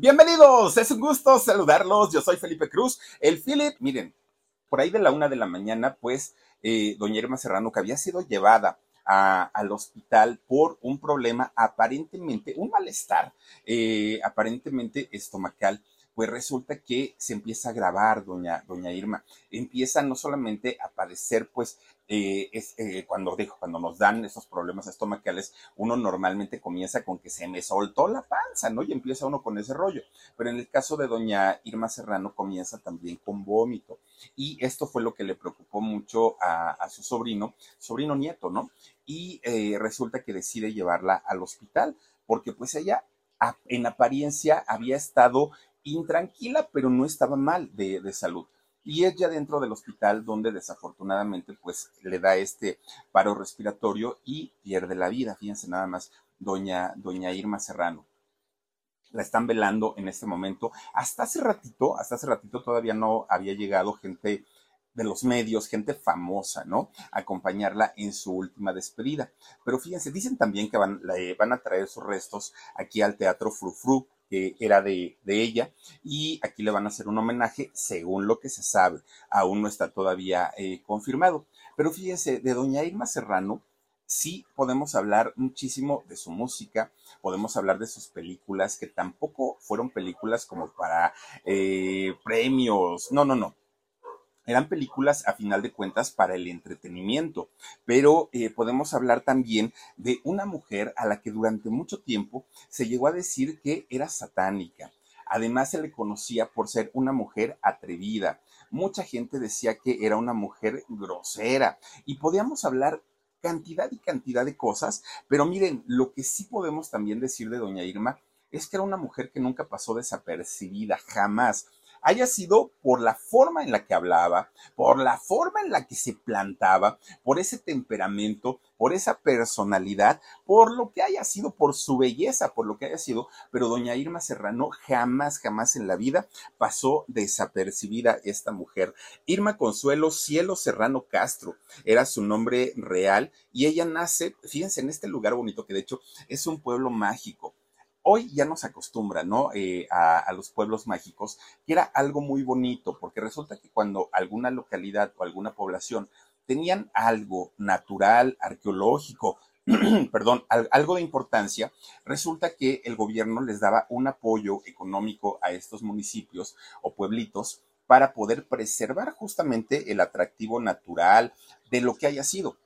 Bienvenidos, es un gusto saludarlos. Yo soy Felipe Cruz, el Philip. Miren, por ahí de la una de la mañana, pues, eh, doña Irma Serrano, que había sido llevada al hospital por un problema aparentemente, un malestar eh, aparentemente estomacal pues resulta que se empieza a grabar, doña, doña Irma. Empieza no solamente a padecer, pues, eh, es, eh, cuando, cuando nos dan esos problemas estomacales, uno normalmente comienza con que se me soltó la panza, ¿no? Y empieza uno con ese rollo. Pero en el caso de doña Irma Serrano comienza también con vómito. Y esto fue lo que le preocupó mucho a, su sobrino, sobrino nieto, ¿no? Y eh, resulta que decide llevarla al hospital, porque pues ella en apariencia había estado intranquila, pero no estaba mal de, salud. Y es ya dentro del hospital donde desafortunadamente pues le da este paro respiratorio y pierde la vida. Fíjense nada más, doña, doña Irma Serrano. La están velando en este momento. Hasta hace ratito, hasta hace ratito todavía no había llegado gente de los medios, gente famosa, ¿no? acompañarla en su última despedida. Pero fíjense, dicen también que van, van a traer sus restos aquí al Teatro Frufru que era de, ella, y aquí le van a hacer un homenaje según lo que se sabe. Aún no está todavía eh, confirmado. Pero fíjense, de doña Irma Serrano, sí podemos hablar muchísimo de su música, podemos hablar de sus películas, que tampoco fueron películas como para eh, premios, no, no, no eran películas a final de cuentas para el entretenimiento, pero eh, podemos hablar también de una mujer a la que durante mucho tiempo se llegó a decir que era satánica. Además se le conocía por ser una mujer atrevida. Mucha gente decía que era una mujer grosera y podíamos hablar cantidad y cantidad de cosas, pero miren, lo que sí podemos también decir de doña Irma es que era una mujer que nunca pasó desapercibida, jamás haya sido por la forma en la que hablaba, por la forma en la que se plantaba, por ese temperamento, por esa personalidad, por lo que haya sido, por su belleza, por lo que haya sido, pero doña Irma Serrano jamás, jamás en la vida pasó desapercibida esta mujer. Irma Consuelo Cielo Serrano Castro era su nombre real y ella nace, fíjense, en este lugar bonito que de hecho es un pueblo mágico hoy ya nos acostumbra, ¿no? Eh, a, los pueblos mágicos, que era algo muy bonito, porque resulta que cuando alguna localidad o alguna población tenían algo natural, arqueológico, perdón, algo de importancia, resulta que el gobierno les daba un apoyo económico a estos municipios o pueblitos para poder preservar justamente el atractivo natural de lo que haya sido.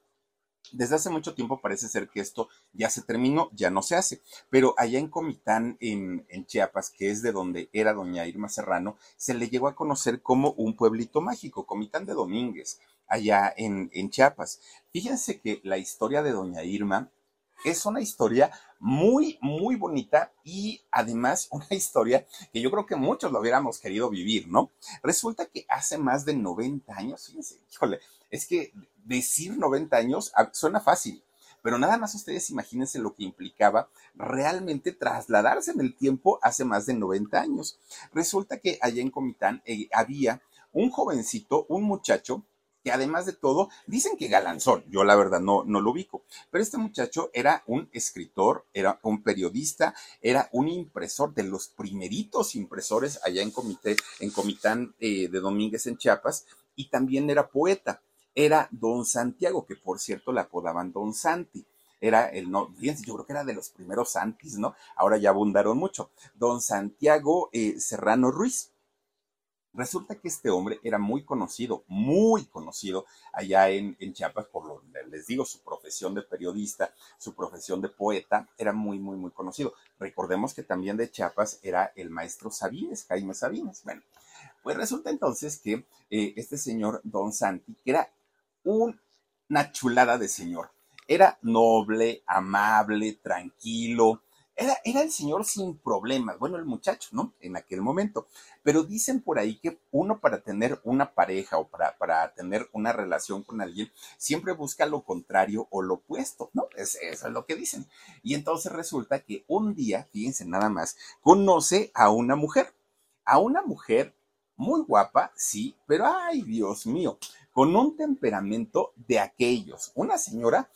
Desde hace mucho tiempo parece ser que esto ya se terminó, ya no se hace, pero allá en Comitán, en, Chiapas, que es de donde era doña Irma Serrano, se le llegó a conocer como un pueblito mágico, Comitán de Domínguez, allá en, en Chiapas. Fíjense que la historia de doña Irma es una historia muy, muy bonita y además una historia que yo creo que muchos lo hubiéramos querido vivir, ¿no? Resulta que hace más de 90 años, fíjense, híjole, es que decir 90 años ah, suena fácil, pero nada más ustedes imagínense lo que implicaba realmente trasladarse en el tiempo hace más de 90 años. Resulta que allá en Comitán eh, había un jovencito, un muchacho, que además de todo, dicen que galanzón, yo la verdad no, no lo ubico, pero este muchacho era un escritor, era un periodista, era un impresor de los primeritos impresores allá en, Comité, en Comitán eh, de Domínguez en Chiapas, y también era poeta era Don Santiago, que por cierto le apodaban Don Santi. Era el no, fíjense, yo creo que era de los primeros Santis, ¿no? Ahora ya abundaron mucho. Don Santiago eh, Serrano Ruiz. Resulta que este hombre era muy conocido, muy conocido allá en, en, Chiapas, por lo les digo, su profesión de periodista, su profesión de poeta, era muy, muy, muy conocido. Recordemos que también de Chiapas era el maestro Sabines, Jaime Sabines. Bueno, pues resulta entonces que eh, este señor Don Santi, que era una chulada de señor. Era noble, amable, tranquilo. Era, era, el señor sin problemas. Bueno, el muchacho, ¿no? En aquel momento. Pero dicen por ahí que uno para tener una pareja o para, para tener una relación con alguien, siempre busca lo contrario o lo opuesto, ¿no? eso es lo que dicen. Y entonces resulta que un día, fíjense nada más, conoce a una mujer. A una mujer muy guapa, sí, pero ay, Dios mío, con un temperamento de aquellos. Una señora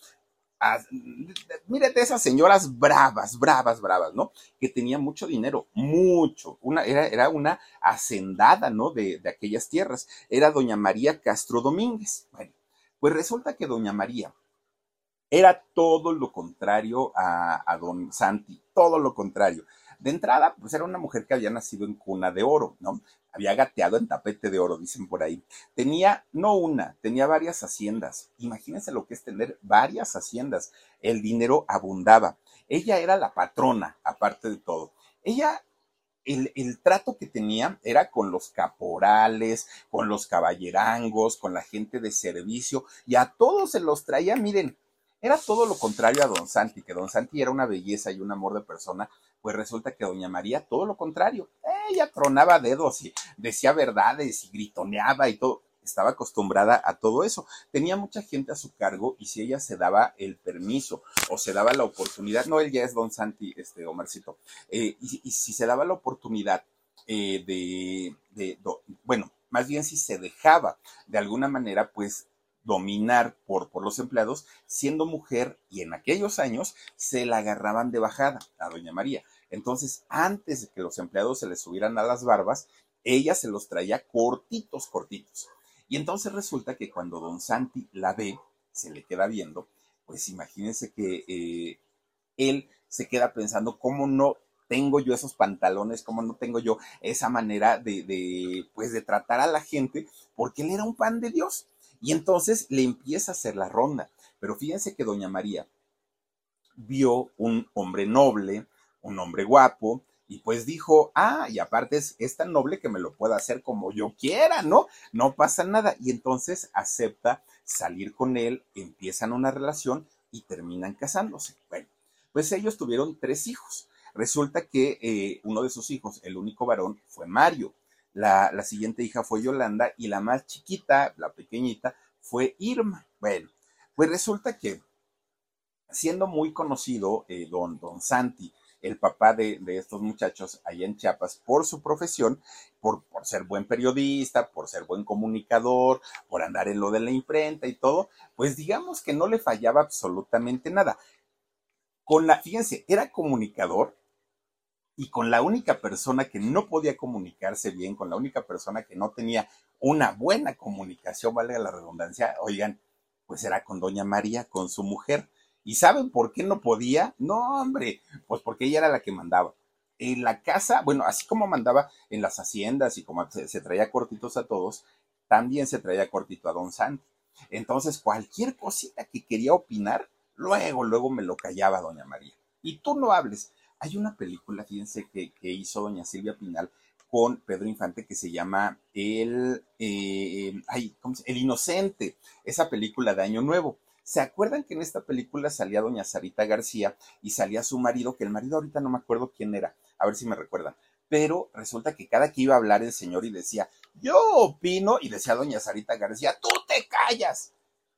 de esas señoras bravas, bravas, bravas, ¿no? Que tenía mucho dinero, mucho. Una, era, era una hacendada, ¿no? De, de aquellas tierras. Era doña María Castro Domínguez. Bueno, pues resulta que doña María era todo lo contrario a, a don Santi, todo lo contrario. De entrada, pues era una mujer que había nacido en cuna de oro, ¿no? Había gateado en tapete de oro, dicen por ahí. Tenía, no una, tenía varias haciendas. Imagínense lo que es tener varias haciendas. El dinero abundaba. Ella era la patrona, aparte de todo. Ella el, el, trato que tenía era con los caporales, con los caballerangos, con la gente de servicio, y a todos se los traía, miren, era todo lo contrario a Don Santi, que Don Santi era una belleza y un amor de persona, pues resulta que Doña María todo lo contrario. Ella tronaba dedos y decía verdades y gritoneaba y todo. Estaba acostumbrada a todo eso. Tenía mucha gente a su cargo y si ella se daba el permiso o se daba la oportunidad, no, él ya es Don Santi, este Omarcito, eh, y, si se daba la oportunidad eh, de, de, bueno, más bien si se dejaba de alguna manera, pues dominar por, por los empleados, siendo mujer y en aquellos años se la agarraban de bajada a doña María. Entonces, antes de que los empleados se les subieran a las barbas, ella se los traía cortitos, cortitos. Y entonces resulta que cuando don Santi la ve, se le queda viendo, pues imagínense que eh, él se queda pensando, ¿cómo no tengo yo esos pantalones, cómo no tengo yo esa manera de, de, pues, de tratar a la gente? Porque él era un pan de Dios. Y entonces le empieza a hacer la ronda. Pero fíjense que doña María vio un hombre noble, un hombre guapo, y pues dijo, ah, y aparte es, es, tan noble que me lo pueda hacer como yo quiera, ¿no? No pasa nada. Y entonces acepta salir con él, empiezan una relación y terminan casándose. Bueno, pues ellos tuvieron tres hijos. Resulta que eh, uno de sus hijos, el único varón, fue Mario. La, la, siguiente hija fue Yolanda y la más chiquita, la pequeñita, fue Irma. Bueno, pues resulta que siendo muy conocido eh, don, don Santi, el papá de, de, estos muchachos allá en Chiapas, por su profesión, por, por ser buen periodista, por ser buen comunicador, por andar en lo de la imprenta y todo, pues digamos que no le fallaba absolutamente nada. Con la, fíjense, era comunicador, y con la única persona que no podía comunicarse bien, con la única persona que no tenía una buena comunicación, vale la redundancia, oigan, pues era con doña María, con su mujer. ¿Y saben por qué no podía? No, hombre, pues porque ella era la que mandaba. En la casa, bueno, así como mandaba en las haciendas y como se, se traía cortitos a todos, también se traía cortito a don Santi. Entonces, cualquier cosita que quería opinar, luego, luego me lo callaba doña María. Y tú no hables. Hay una película, fíjense, que, hizo doña Silvia Pinal con Pedro Infante que se llama El, eh, ay, El Inocente, esa película de Año Nuevo. ¿Se acuerdan que en esta película salía doña Sarita García y salía su marido, que el marido ahorita no me acuerdo quién era, a ver si me recuerdan, pero resulta que cada que iba a hablar el señor y decía, yo opino, y decía doña Sarita García, tú te callas.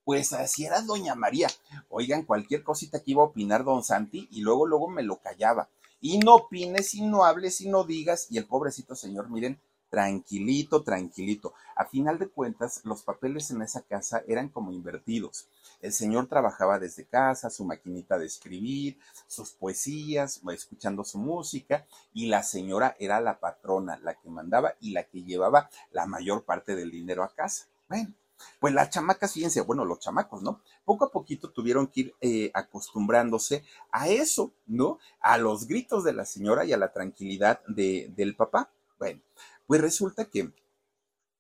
Pues así era doña María. Oigan, cualquier cosita que iba a opinar don Santi y luego, luego me lo callaba. Y no opines, y no hables, y no digas. Y el pobrecito señor, miren, tranquilito, tranquilito. A final de cuentas, los papeles en esa casa eran como invertidos. El señor trabajaba desde casa, su maquinita de escribir, sus poesías, escuchando su música, y la señora era la patrona, la que mandaba y la que llevaba la mayor parte del dinero a casa. Bueno, pues las chamacas, fíjense, bueno, los chamacos, ¿no? Poco a poquito tuvieron que ir eh, acostumbrándose a eso, ¿no? A los gritos de la señora y a la tranquilidad de, del papá. Bueno, pues resulta que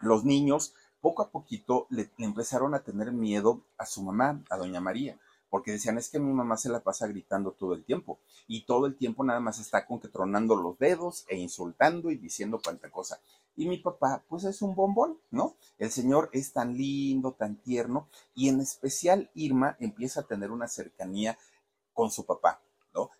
los niños poco a poquito le, le empezaron a tener miedo a su mamá, a doña María porque decían es que mi mamá se la pasa gritando todo el tiempo y todo el tiempo nada más está con que tronando los dedos e insultando y diciendo cuanta cosa. Y mi papá, pues es un bombón, ¿no? El señor es tan lindo, tan tierno, y en especial Irma empieza a tener una cercanía con su papá.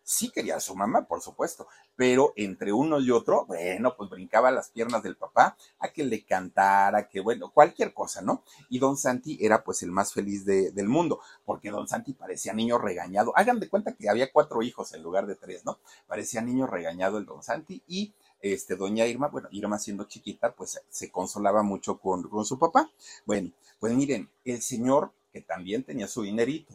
Sí quería a su mamá, por supuesto, pero entre uno y otro, bueno, pues brincaba las piernas del papá a que le cantara, que bueno, cualquier cosa, ¿no? Y don Santi era pues el más feliz de, del mundo, porque don Santi parecía niño regañado. Hagan de cuenta que había cuatro hijos en lugar de tres, ¿no? Parecía niño regañado el don Santi y este, doña Irma, bueno, Irma siendo chiquita, pues se consolaba mucho con, con su papá. Bueno, pues miren, el señor que también tenía su dinerito,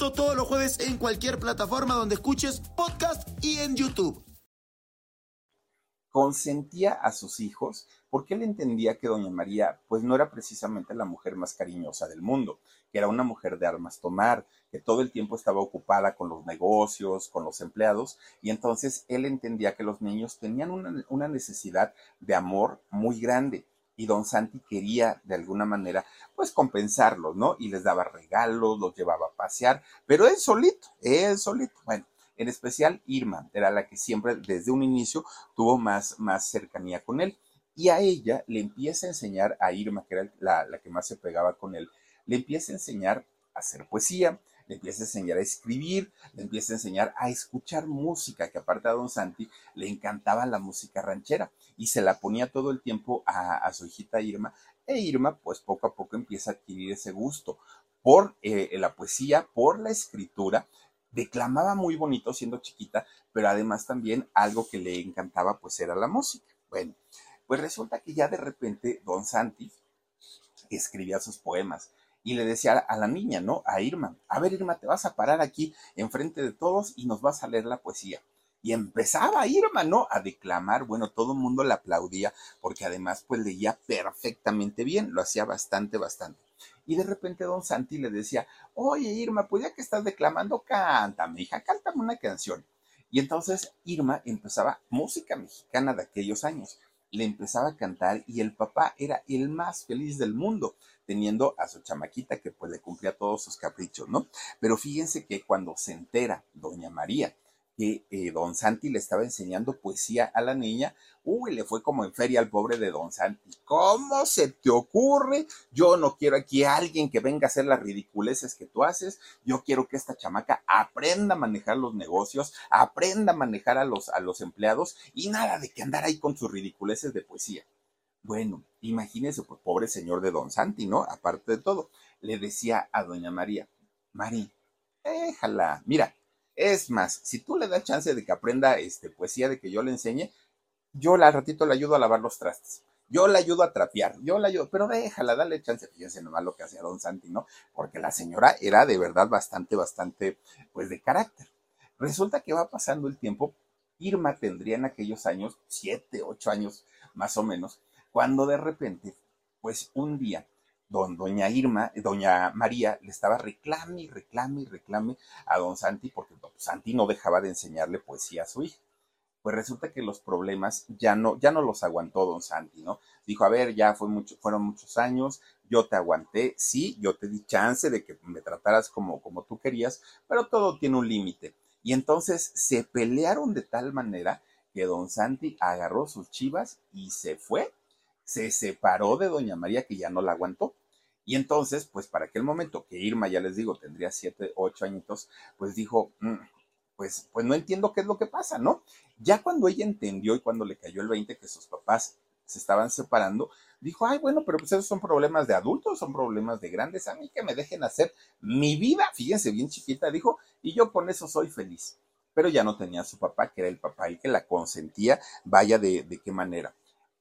Todos los jueves en cualquier plataforma donde escuches podcast y en YouTube. Consentía a sus hijos porque él entendía que doña María pues no era precisamente la mujer más cariñosa del mundo, que era una mujer de armas tomar, que todo el tiempo estaba ocupada con los negocios, con los empleados, y entonces él entendía que los niños tenían una necesidad de amor muy grande y don Santi quería de alguna manera pues compensarlos, ¿no? Y les daba regalos, los llevaba a pasear, pero él solito, él solito. Bueno, en especial Irma era la que siempre desde un inicio tuvo más, más cercanía con él. Y a ella le empieza a enseñar, a Irma, que era la, la que más se pegaba con él, le empieza a enseñar a hacer poesía, le empieza a enseñar a escribir, le empieza a enseñar a escuchar música, que aparte a don Santi le encantaba la música ranchera y se la ponía todo el tiempo a, su hijita Irma. E Irma, pues poco a poco empieza a adquirir ese gusto por eh, la poesía, por la escritura. Declamaba muy bonito siendo chiquita, pero además también algo que le encantaba, pues era la música. Bueno, pues resulta que ya de repente don Santi escribía sus poemas y le decía a la niña, ¿no? A Irma, a ver Irma, te vas a parar aquí enfrente de todos y nos vas a leer la poesía. Y empezaba Irma, ¿no? A declamar, bueno, todo el mundo le aplaudía porque además pues leía perfectamente bien, lo hacía bastante, bastante. Y de repente don Santi le decía, oye Irma, pues ya que estás declamando, cántame, hija, cántame una canción. Y entonces Irma empezaba música mexicana de aquellos años le empezaba a cantar y el papá era el más feliz del mundo, teniendo a su chamaquita que pues le cumplía todos sus caprichos, ¿no? Pero fíjense que cuando se entera doña María que eh, don Santi le estaba enseñando poesía a la niña, uy, le fue como en feria al pobre de don Santi. ¿Cómo se te ocurre? Yo no quiero aquí a alguien que venga a hacer las ridiculeces que tú haces. Yo quiero que esta chamaca aprenda a manejar los negocios, aprenda a manejar a los, a los empleados y nada de que andar ahí con sus ridiculeces de poesía. Bueno, imagínese, pues pobre señor de don Santi, ¿no? Aparte de todo, le decía a doña María, Mari, déjala, mira, es más, si tú le das chance de que aprenda este, poesía, de que yo le enseñe, yo al ratito le ayudo a lavar los trastes. Yo le ayudo a trapear, yo le ayudo, pero déjala, dale chance. Fíjense nomás lo que hacía don Santi, ¿no? Porque la señora era de verdad bastante, bastante, pues de carácter. Resulta que va pasando el tiempo. Irma tendría en aquellos años, siete, ocho años más o menos, cuando de repente, pues un día, don, doña Irma, doña María le estaba reclame y reclame y reclame a don Santi porque don Santi no dejaba de enseñarle poesía a su hija. Pues resulta que los problemas ya no, ya no los aguantó don Santi, ¿no? Dijo, a ver, ya fue mucho, fueron muchos años, yo te aguanté, sí, yo te di chance de que me trataras como, como tú querías, pero todo tiene un límite. Y entonces se pelearon de tal manera que don Santi agarró sus chivas y se fue, se separó de doña María que ya no la aguantó. Y entonces, pues para aquel momento que Irma, ya les digo, tendría siete, ocho añitos, pues dijo, mm, pues, pues no entiendo qué es lo que pasa, ¿no? Ya cuando ella entendió y cuando le cayó el 20 que sus papás se estaban separando, dijo, ay, bueno, pero pues esos son problemas de adultos, son problemas de grandes, a mí que me dejen hacer mi vida, fíjense, bien chiquita, dijo, y yo con eso soy feliz. Pero ya no tenía a su papá, que era el papá el que la consentía, vaya de, de qué manera.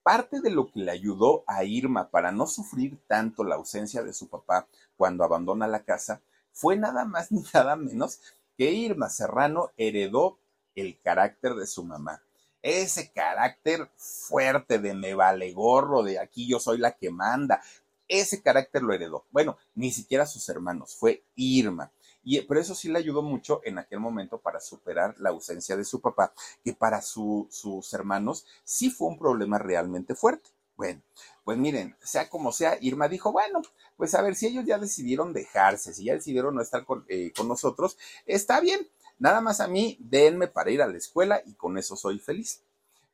Parte de lo que le ayudó a Irma para no sufrir tanto la ausencia de su papá cuando abandona la casa fue nada más ni nada menos que Irma Serrano heredó el carácter de su mamá. Ese carácter fuerte de me vale gorro, de aquí yo soy la que manda. Ese carácter lo heredó. Bueno, ni siquiera sus hermanos, fue Irma. Y, pero eso sí le ayudó mucho en aquel momento para superar la ausencia de su papá, que para sus hermanos sí fue un problema realmente fuerte. Bueno, pues miren, sea como sea, Irma dijo, bueno, pues a ver, si ellos ya decidieron dejarse, si ya decidieron no estar con, eh, con nosotros, está bien, nada más a mí, denme para ir a la escuela y con eso soy feliz.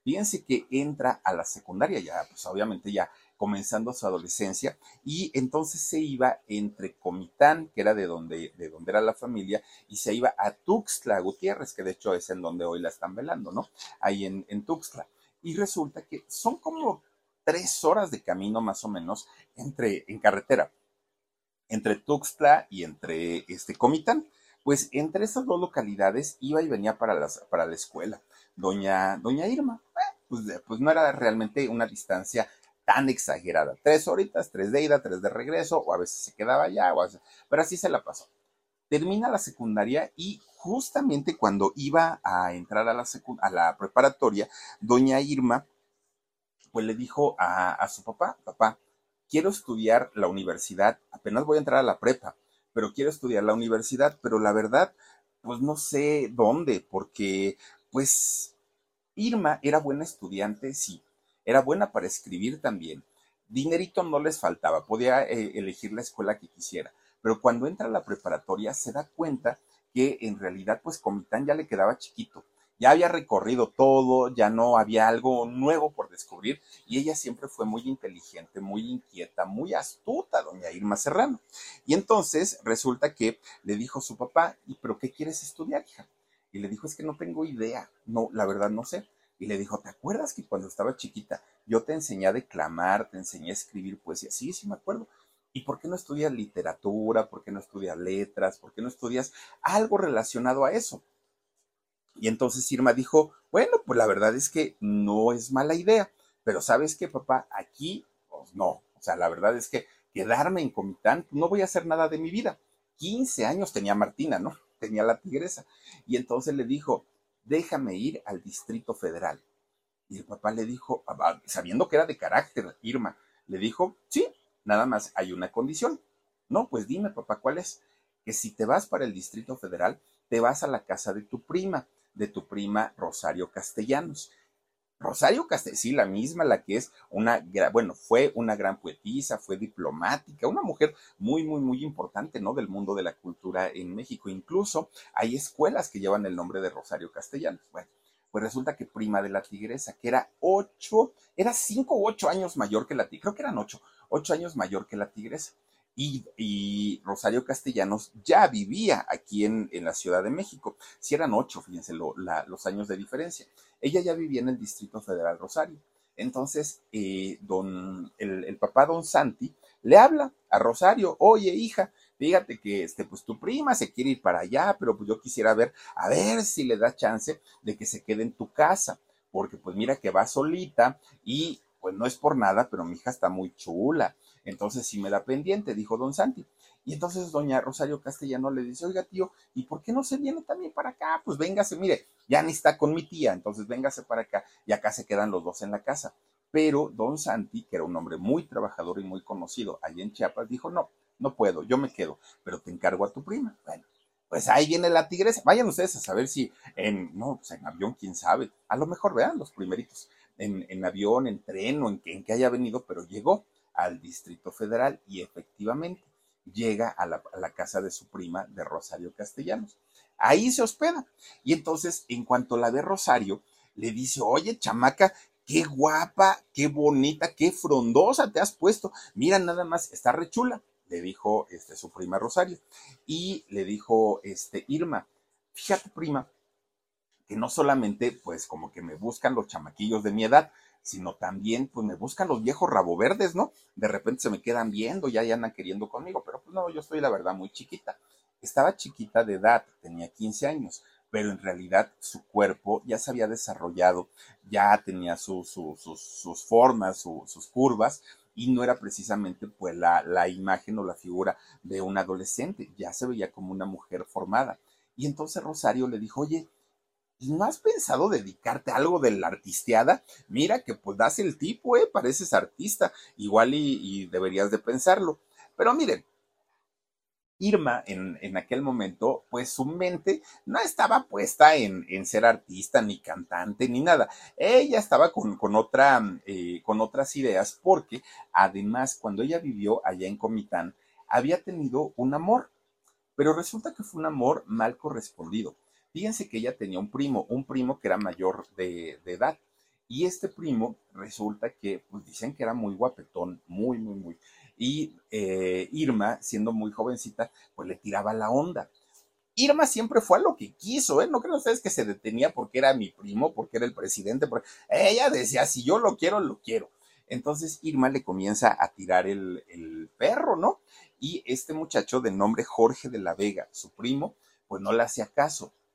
Fíjense que entra a la secundaria, ya, pues obviamente ya comenzando su adolescencia, y entonces se iba entre Comitán, que era de donde, de donde era la familia, y se iba a Tuxtla Gutiérrez, que de hecho es en donde hoy la están velando, ¿no? Ahí en, en Tuxtla. Y resulta que son como tres horas de camino más o menos entre, en carretera, entre Tuxtla y entre este Comitán. Pues entre esas dos localidades iba y venía para, las, para la escuela. Doña, doña Irma, eh, pues, pues no era realmente una distancia tan exagerada. Tres horitas, tres de ida, tres de regreso, o a veces se quedaba allá, o pero así se la pasó. Termina la secundaria y justamente cuando iba a entrar a la, a la preparatoria, doña Irma, pues le dijo a, a su papá, papá, quiero estudiar la universidad, apenas voy a entrar a la prepa, pero quiero estudiar la universidad, pero la verdad, pues no sé dónde, porque pues Irma era buena estudiante, sí, era buena para escribir también. Dinerito no les faltaba, podía eh, elegir la escuela que quisiera, pero cuando entra a la preparatoria se da cuenta que en realidad pues Comitán ya le quedaba chiquito, ya había recorrido todo, ya no había algo nuevo por descubrir y ella siempre fue muy inteligente, muy inquieta, muy astuta, doña Irma Serrano. Y entonces resulta que le dijo su papá, ¿y pero qué quieres estudiar, hija? Y le dijo, es que no tengo idea, no, la verdad no sé. Y le dijo, ¿te acuerdas que cuando estaba chiquita yo te enseñé a declamar, te enseñé a escribir poesía? Sí, sí me acuerdo. ¿Y por qué no estudias literatura? ¿Por qué no estudias letras? ¿Por qué no estudias algo relacionado a eso? Y entonces Irma dijo, bueno, pues la verdad es que no es mala idea, pero sabes qué, papá, aquí, pues no. O sea, la verdad es que quedarme en Comitán, pues, no voy a hacer nada de mi vida. 15 años tenía Martina, ¿no? Tenía la tigresa. Y entonces le dijo, déjame ir al Distrito Federal. Y el papá le dijo, sabiendo que era de carácter, Irma, le dijo, sí, nada más hay una condición. No, pues dime, papá, ¿cuál es? Que si te vas para el Distrito Federal, te vas a la casa de tu prima, de tu prima Rosario Castellanos. Rosario Castellanos, sí, la misma, la que es una, bueno, fue una gran poetisa, fue diplomática, una mujer muy, muy, muy importante, ¿no? Del mundo de la cultura en México. Incluso hay escuelas que llevan el nombre de Rosario Castellanos. Bueno, pues resulta que prima de la tigresa, que era ocho, era cinco u ocho años mayor que la tigresa, creo que eran ocho, ocho años mayor que la tigresa. Y, Rosario Castellanos ya vivía aquí en, la Ciudad de México. Si eran ocho, fíjense los años de diferencia. Ella ya vivía en el Distrito Federal Rosario. Entonces, eh, don, el, papá don Santi le habla a Rosario, oye hija, fíjate que este, pues tu prima se quiere ir para allá, pero pues yo quisiera ver, a ver si le da chance de que se quede en tu casa, porque pues mira que va solita y pues no es por nada, pero mi hija está muy chula. Entonces sí me da pendiente, dijo don Santi. Y entonces doña Rosario Castellano le dice, oiga tío, ¿y por qué no se viene también para acá? Pues véngase, mire, ya ni está con mi tía, entonces véngase para acá y acá se quedan los dos en la casa. Pero don Santi, que era un hombre muy trabajador y muy conocido allí en Chiapas, dijo, no, no puedo, yo me quedo, pero te encargo a tu prima. Bueno, pues ahí viene la tigresa. Vayan ustedes a saber si en, no, pues en avión, quién sabe. A lo mejor vean los primeritos en, avión, en tren o en que, en que haya venido, pero llegó al Distrito Federal y efectivamente llega a la, casa de su prima de Rosario Castellanos. Ahí se hospeda. Y entonces, en cuanto la ve Rosario, le dice, oye, chamaca, qué guapa, qué bonita, qué frondosa te has puesto. Mira, nada más, está rechula, le dijo este, su prima Rosario. Y le dijo este, Irma, fíjate, prima, que no solamente pues como que me buscan los chamaquillos de mi edad, sino también pues me buscan los viejos rabo verdes, ¿no? De repente se me quedan viendo, ya, ya andan queriendo conmigo, pero pues no, yo estoy la verdad muy chiquita. Estaba chiquita de edad, tenía 15 años, pero en realidad su cuerpo ya se había desarrollado, ya tenía sus formas, sus curvas, y no era precisamente pues la, la imagen o la figura de un adolescente, ya se veía como una mujer formada. Y entonces Rosario le dijo, oye, ¿Y no has pensado dedicarte a algo de la artisteada? Mira que pues das el tipo, ¿eh? Pareces artista, igual y, deberías de pensarlo. Pero miren, Irma en, en, aquel momento, pues su mente no estaba puesta en, en, ser artista, ni cantante, ni nada. Ella estaba con, con, otra, eh, con otras ideas, porque además, cuando ella vivió allá en Comitán, había tenido un amor, pero resulta que fue un amor mal correspondido. Fíjense que ella tenía un primo, un primo que era mayor de, edad. Y este primo resulta que, pues dicen que era muy guapetón, muy, muy, muy. Y eh, Irma, siendo muy jovencita, pues le tiraba la onda. Irma siempre fue a lo que quiso, ¿eh? No creen ustedes que se detenía porque era mi primo, porque era el presidente. Ella decía, si yo lo quiero, lo quiero. Entonces Irma le comienza a tirar el, el perro, ¿no? Y este muchacho de nombre Jorge de la Vega, su primo, pues no le hacía caso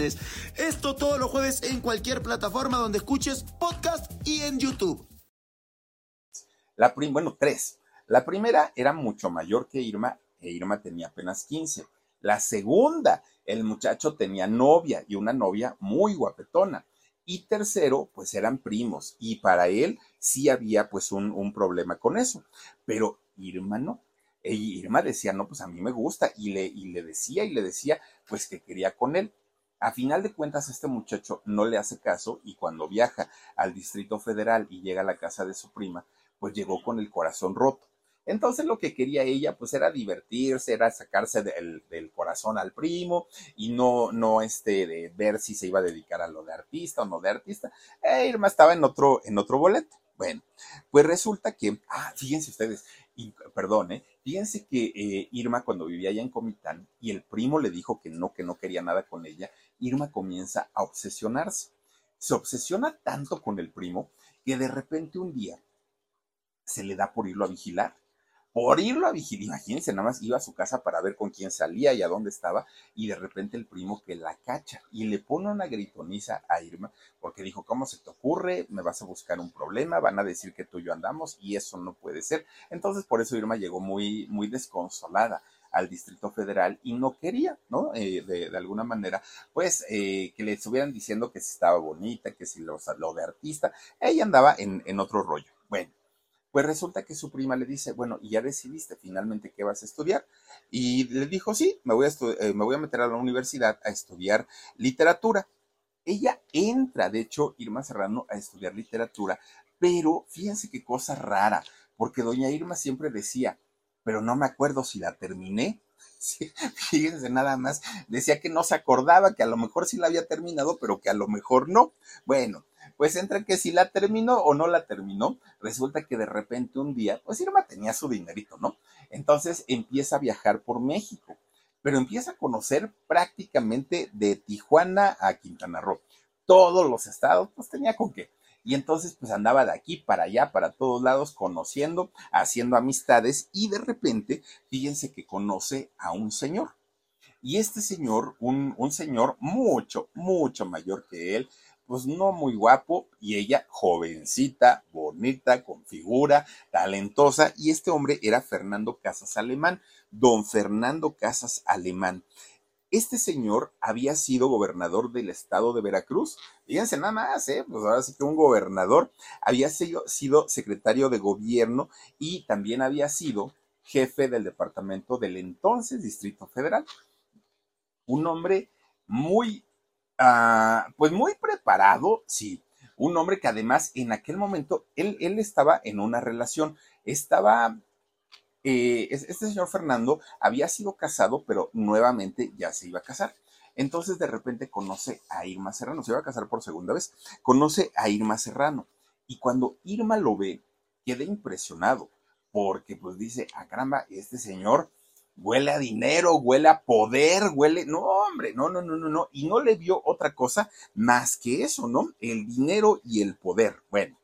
esto todos los jueves en cualquier plataforma donde escuches podcast y en YouTube. La bueno, tres. La primera era mucho mayor que Irma e Irma tenía apenas 15. La segunda, el muchacho tenía novia y una novia muy guapetona. Y tercero, pues eran primos y para él sí había pues un, un problema con eso. Pero Irma no. E Irma decía, no, pues a mí me gusta y le, y le decía y le decía pues que quería con él. A final de cuentas, este muchacho no le hace caso y cuando viaja al Distrito Federal y llega a la casa de su prima, pues llegó con el corazón roto. Entonces lo que quería ella pues era divertirse, era sacarse del, corazón al primo y no, no este, de ver si se iba a dedicar a lo de artista o no de artista. E Irma estaba en otro, en otro boleto. Bueno, pues resulta que, ah, fíjense ustedes, y, perdón, ¿eh? fíjense que eh, Irma cuando vivía allá en Comitán y el primo le dijo que no, que no quería nada con ella, Irma comienza a obsesionarse. Se obsesiona tanto con el primo que de repente un día se le da por irlo a vigilar. Por irlo a vigilar, imagínense, nada más iba a su casa para ver con quién salía y a dónde estaba, y de repente el primo que la cacha y le pone una gritoniza a Irma, porque dijo, ¿cómo se te ocurre? Me vas a buscar un problema, van a decir que tú y yo andamos, y eso no puede ser. Entonces, por eso Irma llegó muy, muy desconsolada al Distrito Federal y no quería, ¿no? Eh, de, alguna manera, pues eh, que le estuvieran diciendo que si estaba bonita, que si lo, lo de artista, ella andaba en, otro rollo. Bueno, pues resulta que su prima le dice, bueno, ¿y ya decidiste finalmente qué vas a estudiar? Y le dijo, sí, me voy a, eh, me voy a meter a la universidad a estudiar literatura. Ella entra, de hecho, Irma Serrano, a estudiar literatura, pero fíjense qué cosa rara, porque doña Irma siempre decía, pero no me acuerdo si la terminé. fíjense nada más, decía que no se acordaba, que a lo mejor sí la había terminado, pero que a lo mejor no. Bueno, pues entre que si la terminó o no la terminó, resulta que de repente un día, pues Irma tenía su dinerito, ¿no? Entonces empieza a viajar por México, pero empieza a conocer prácticamente de Tijuana a Quintana Roo. Todos los estados, pues tenía con qué. Y entonces pues andaba de aquí para allá, para todos lados, conociendo, haciendo amistades y de repente, fíjense que conoce a un señor. Y este señor, un, un señor mucho, mucho mayor que él, pues no muy guapo y ella jovencita, bonita, con figura, talentosa y este hombre era Fernando Casas Alemán, don Fernando Casas Alemán. Este señor había sido gobernador del estado de Veracruz. Fíjense nada más, ¿eh? Pues ahora sí que un gobernador había sido, secretario de gobierno y también había sido jefe del departamento del entonces Distrito Federal. Un hombre muy, ah, pues muy preparado, sí. Un hombre que además en aquel momento él, él estaba en una relación, estaba eh, este señor Fernando había sido casado, pero nuevamente ya se iba a casar. Entonces de repente conoce a Irma Serrano, se iba a casar por segunda vez, conoce a Irma Serrano. Y cuando Irma lo ve, queda impresionado, porque pues dice, ah caramba, este señor huele a dinero, huele a poder, huele, no hombre, no, no, no, no, no, y no le vio otra cosa más que eso, ¿no? El dinero y el poder. Bueno,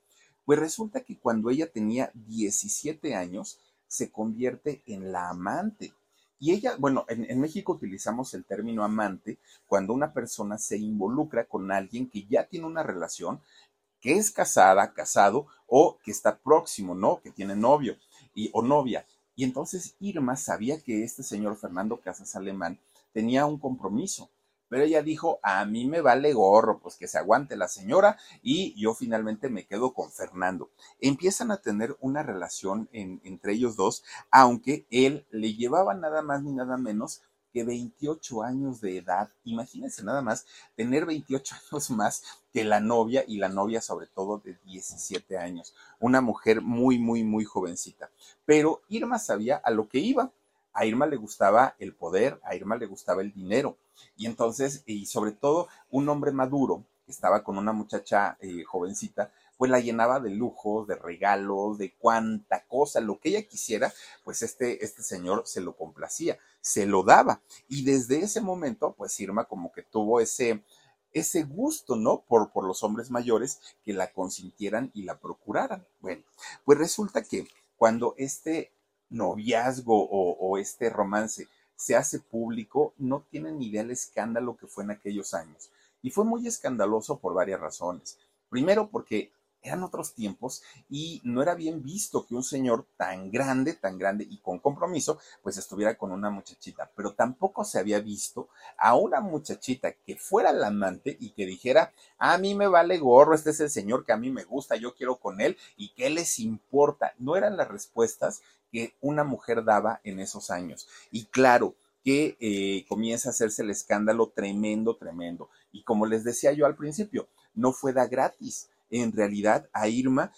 pues resulta que cuando ella tenía 17 años, se convierte en la amante. Y ella, bueno, en, México utilizamos el término amante cuando una persona se involucra con alguien que ya tiene una relación, que es casada, casado o que está próximo, ¿no? Que tiene novio y, o novia. Y entonces Irma sabía que este señor Fernando Casas Alemán tenía un compromiso, pero ella dijo, a mí me vale gorro, pues que se aguante la señora y yo finalmente me quedo con Fernando. Empiezan a tener una relación entre ellos dos, aunque él le llevaba nada más ni nada menos que 28 años de edad. Imagínense nada más tener 28 años más que la novia y la novia sobre todo de 17 años. Una mujer muy, muy, muy jovencita. Pero Irma sabía a lo que iba a Irma le gustaba el poder, a Irma le gustaba el dinero. Y entonces, y sobre todo, un hombre maduro que estaba con una muchacha eh, jovencita, pues la llenaba de lujos, de regalos, de cuanta cosa, lo que ella quisiera, pues este, este señor se lo complacía, se lo daba. Y desde ese momento, pues Irma como que tuvo ese, ese gusto, ¿no? Por, por los hombres mayores que la consintieran y la procuraran. Bueno, pues resulta que cuando este noviazgo o, este romance se hace público, no tienen ni idea del escándalo que fue en aquellos años. Y fue muy escandaloso por varias razones. Primero, porque eran otros tiempos y no era bien visto que un señor tan grande, tan grande y con compromiso, pues estuviera con una muchachita, pero tampoco se había visto a una muchachita que fuera la amante y que dijera, a mí me vale gorro, este es el señor que a mí me gusta, yo quiero con él y qué les importa. No eran las respuestas que una mujer daba en esos años. Y claro, que eh, comienza a hacerse el escándalo tremendo, tremendo. Y como les decía yo al principio, no fue da gratis en realidad a Irma,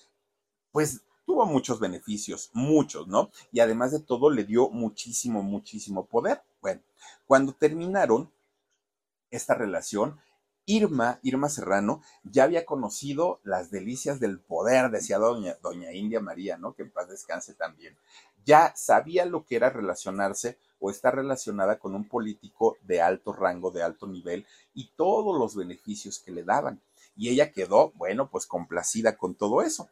pues tuvo muchos beneficios, muchos, ¿no? Y además de todo le dio muchísimo, muchísimo poder. Bueno, cuando terminaron esta relación, Irma, Irma Serrano, ya había conocido las delicias del poder, decía doña, doña India María, ¿no? Que en paz descanse también. Ya sabía lo que era relacionarse o estar relacionada con un político de alto rango, de alto nivel y todos los beneficios que le daban y ella quedó, bueno, pues complacida con todo eso.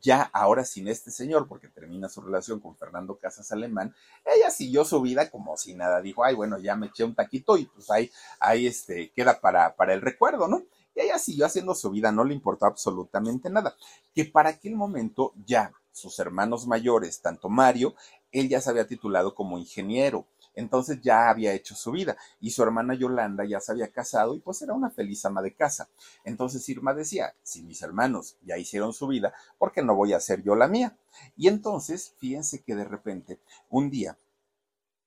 Ya ahora sin este señor, porque termina su relación con Fernando Casas Alemán, ella siguió su vida como si nada, dijo, ay, bueno, ya me eché un taquito y pues ahí, ahí este, queda para, para el recuerdo, ¿no? Y ella siguió haciendo su vida, no le importó absolutamente nada. Que para aquel momento ya sus hermanos mayores, tanto Mario, él ya se había titulado como ingeniero, entonces ya había hecho su vida y su hermana Yolanda ya se había casado y pues era una feliz ama de casa. Entonces Irma decía, si mis hermanos ya hicieron su vida, ¿por qué no voy a hacer yo la mía? Y entonces, fíjense que de repente, un día,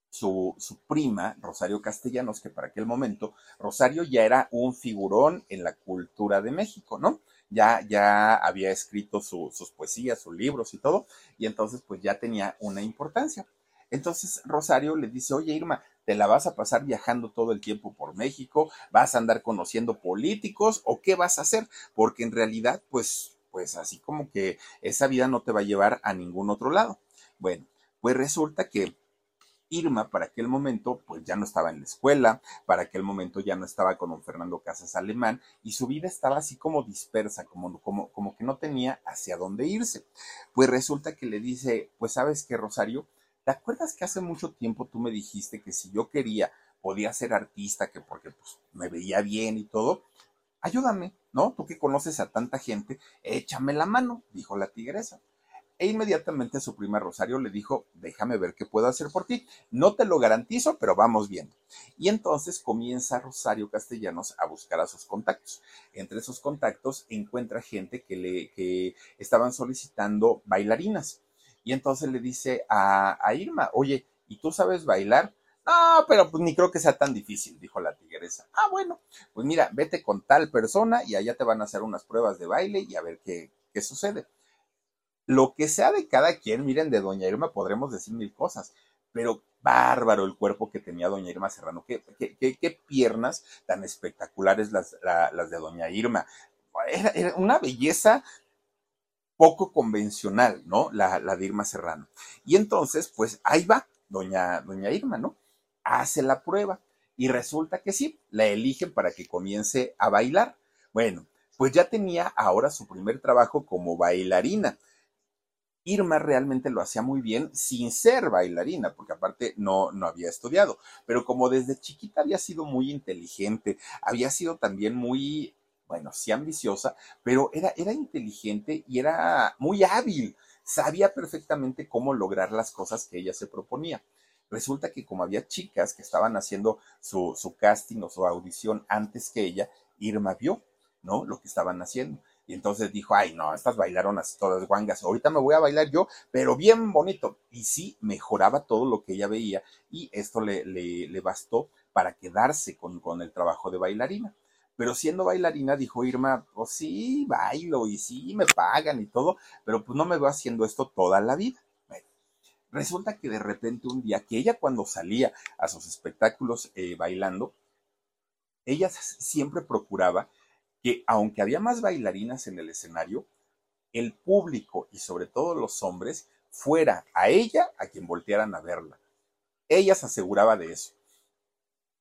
su, su, prima, Rosario Castellanos, que para aquel momento Rosario ya era un figurón en la cultura de México, ¿no? Ya, ya había escrito sus poesías, sus libros y todo, y entonces pues ya tenía una importancia. Entonces Rosario le dice, oye Irma, ¿te la vas a pasar viajando todo el tiempo por México? ¿Vas a andar conociendo políticos o qué vas a hacer? Porque en realidad, pues, pues así como que esa vida no te va a llevar a ningún otro lado. Bueno, pues resulta que Irma para aquel momento pues ya no estaba en la escuela, para aquel momento ya no estaba con don Fernando Casas Alemán y su vida estaba así como dispersa, como, como, como que no tenía hacia dónde irse. Pues resulta que le dice, pues sabes que Rosario, ¿Te acuerdas que hace mucho tiempo tú me dijiste que si yo quería, podía ser artista, que porque pues, me veía bien y todo? Ayúdame, ¿no? Tú que conoces a tanta gente, échame la mano, dijo la tigresa. E inmediatamente su prima Rosario le dijo, déjame ver qué puedo hacer por ti. No te lo garantizo, pero vamos viendo. Y entonces comienza Rosario Castellanos a buscar a sus contactos. Entre esos contactos encuentra gente que le que estaban solicitando bailarinas. Y entonces le dice a, Irma, oye, ¿y tú sabes bailar? No, pero pues ni creo que sea tan difícil, dijo la tigresa. Ah, bueno, pues mira, vete con tal persona y allá te van a hacer unas pruebas de baile y a ver qué, qué sucede. Lo que sea de cada quien, miren, de doña Irma podremos decir mil cosas, pero bárbaro el cuerpo que tenía doña Irma Serrano. Qué, qué, piernas tan espectaculares las, las de doña Irma. era, una belleza poco convencional, ¿no? La, la de Irma Serrano. Y entonces, pues ahí va, doña, doña Irma, ¿no? Hace la prueba y resulta que sí, la eligen para que comience a bailar. Bueno, pues ya tenía ahora su primer trabajo como bailarina. Irma realmente lo hacía muy bien sin ser bailarina, porque aparte no, no había estudiado, pero como desde chiquita había sido muy inteligente, había sido también muy bueno, sí ambiciosa, pero era, era inteligente y era muy hábil. Sabía perfectamente cómo lograr las cosas que ella se proponía. Resulta que como había chicas que estaban haciendo su, su casting o su audición antes que ella, Irma vio, ¿no? Lo que estaban haciendo. Y entonces dijo, ay, no, estas bailaron así todas guangas, ahorita me voy a bailar yo, pero bien bonito. Y sí, mejoraba todo lo que ella veía y esto le, le, le bastó para quedarse con, con el trabajo de bailarina. Pero siendo bailarina, dijo Irma, pues sí, bailo y sí, me pagan y todo, pero pues no me veo haciendo esto toda la vida. Bueno, resulta que de repente un día, que ella cuando salía a sus espectáculos eh, bailando, ella siempre procuraba que aunque había más bailarinas en el escenario, el público y sobre todo los hombres fuera a ella a quien voltearan a verla. Ella se aseguraba de eso.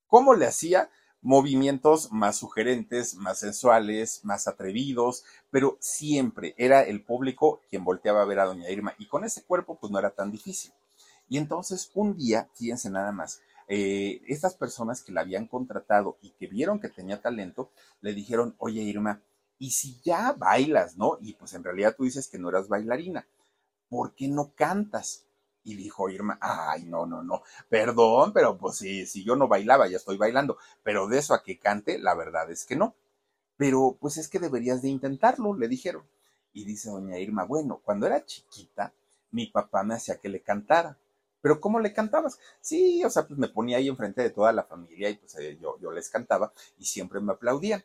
¿Cómo le hacía? Movimientos más sugerentes, más sensuales, más atrevidos, pero siempre era el público quien volteaba a ver a doña Irma y con ese cuerpo pues no era tan difícil. Y entonces un día, fíjense nada más, eh, estas personas que la habían contratado y que vieron que tenía talento, le dijeron, oye Irma, ¿y si ya bailas, no? Y pues en realidad tú dices que no eras bailarina, ¿por qué no cantas? Y dijo Irma, ay, no, no, no, perdón, pero pues sí, si yo no bailaba, ya estoy bailando, pero de eso a que cante, la verdad es que no. Pero pues es que deberías de intentarlo, le dijeron. Y dice doña Irma, bueno, cuando era chiquita, mi papá me hacía que le cantara. Pero ¿cómo le cantabas? Sí, o sea, pues me ponía ahí enfrente de toda la familia y pues eh, yo, yo les cantaba y siempre me aplaudían.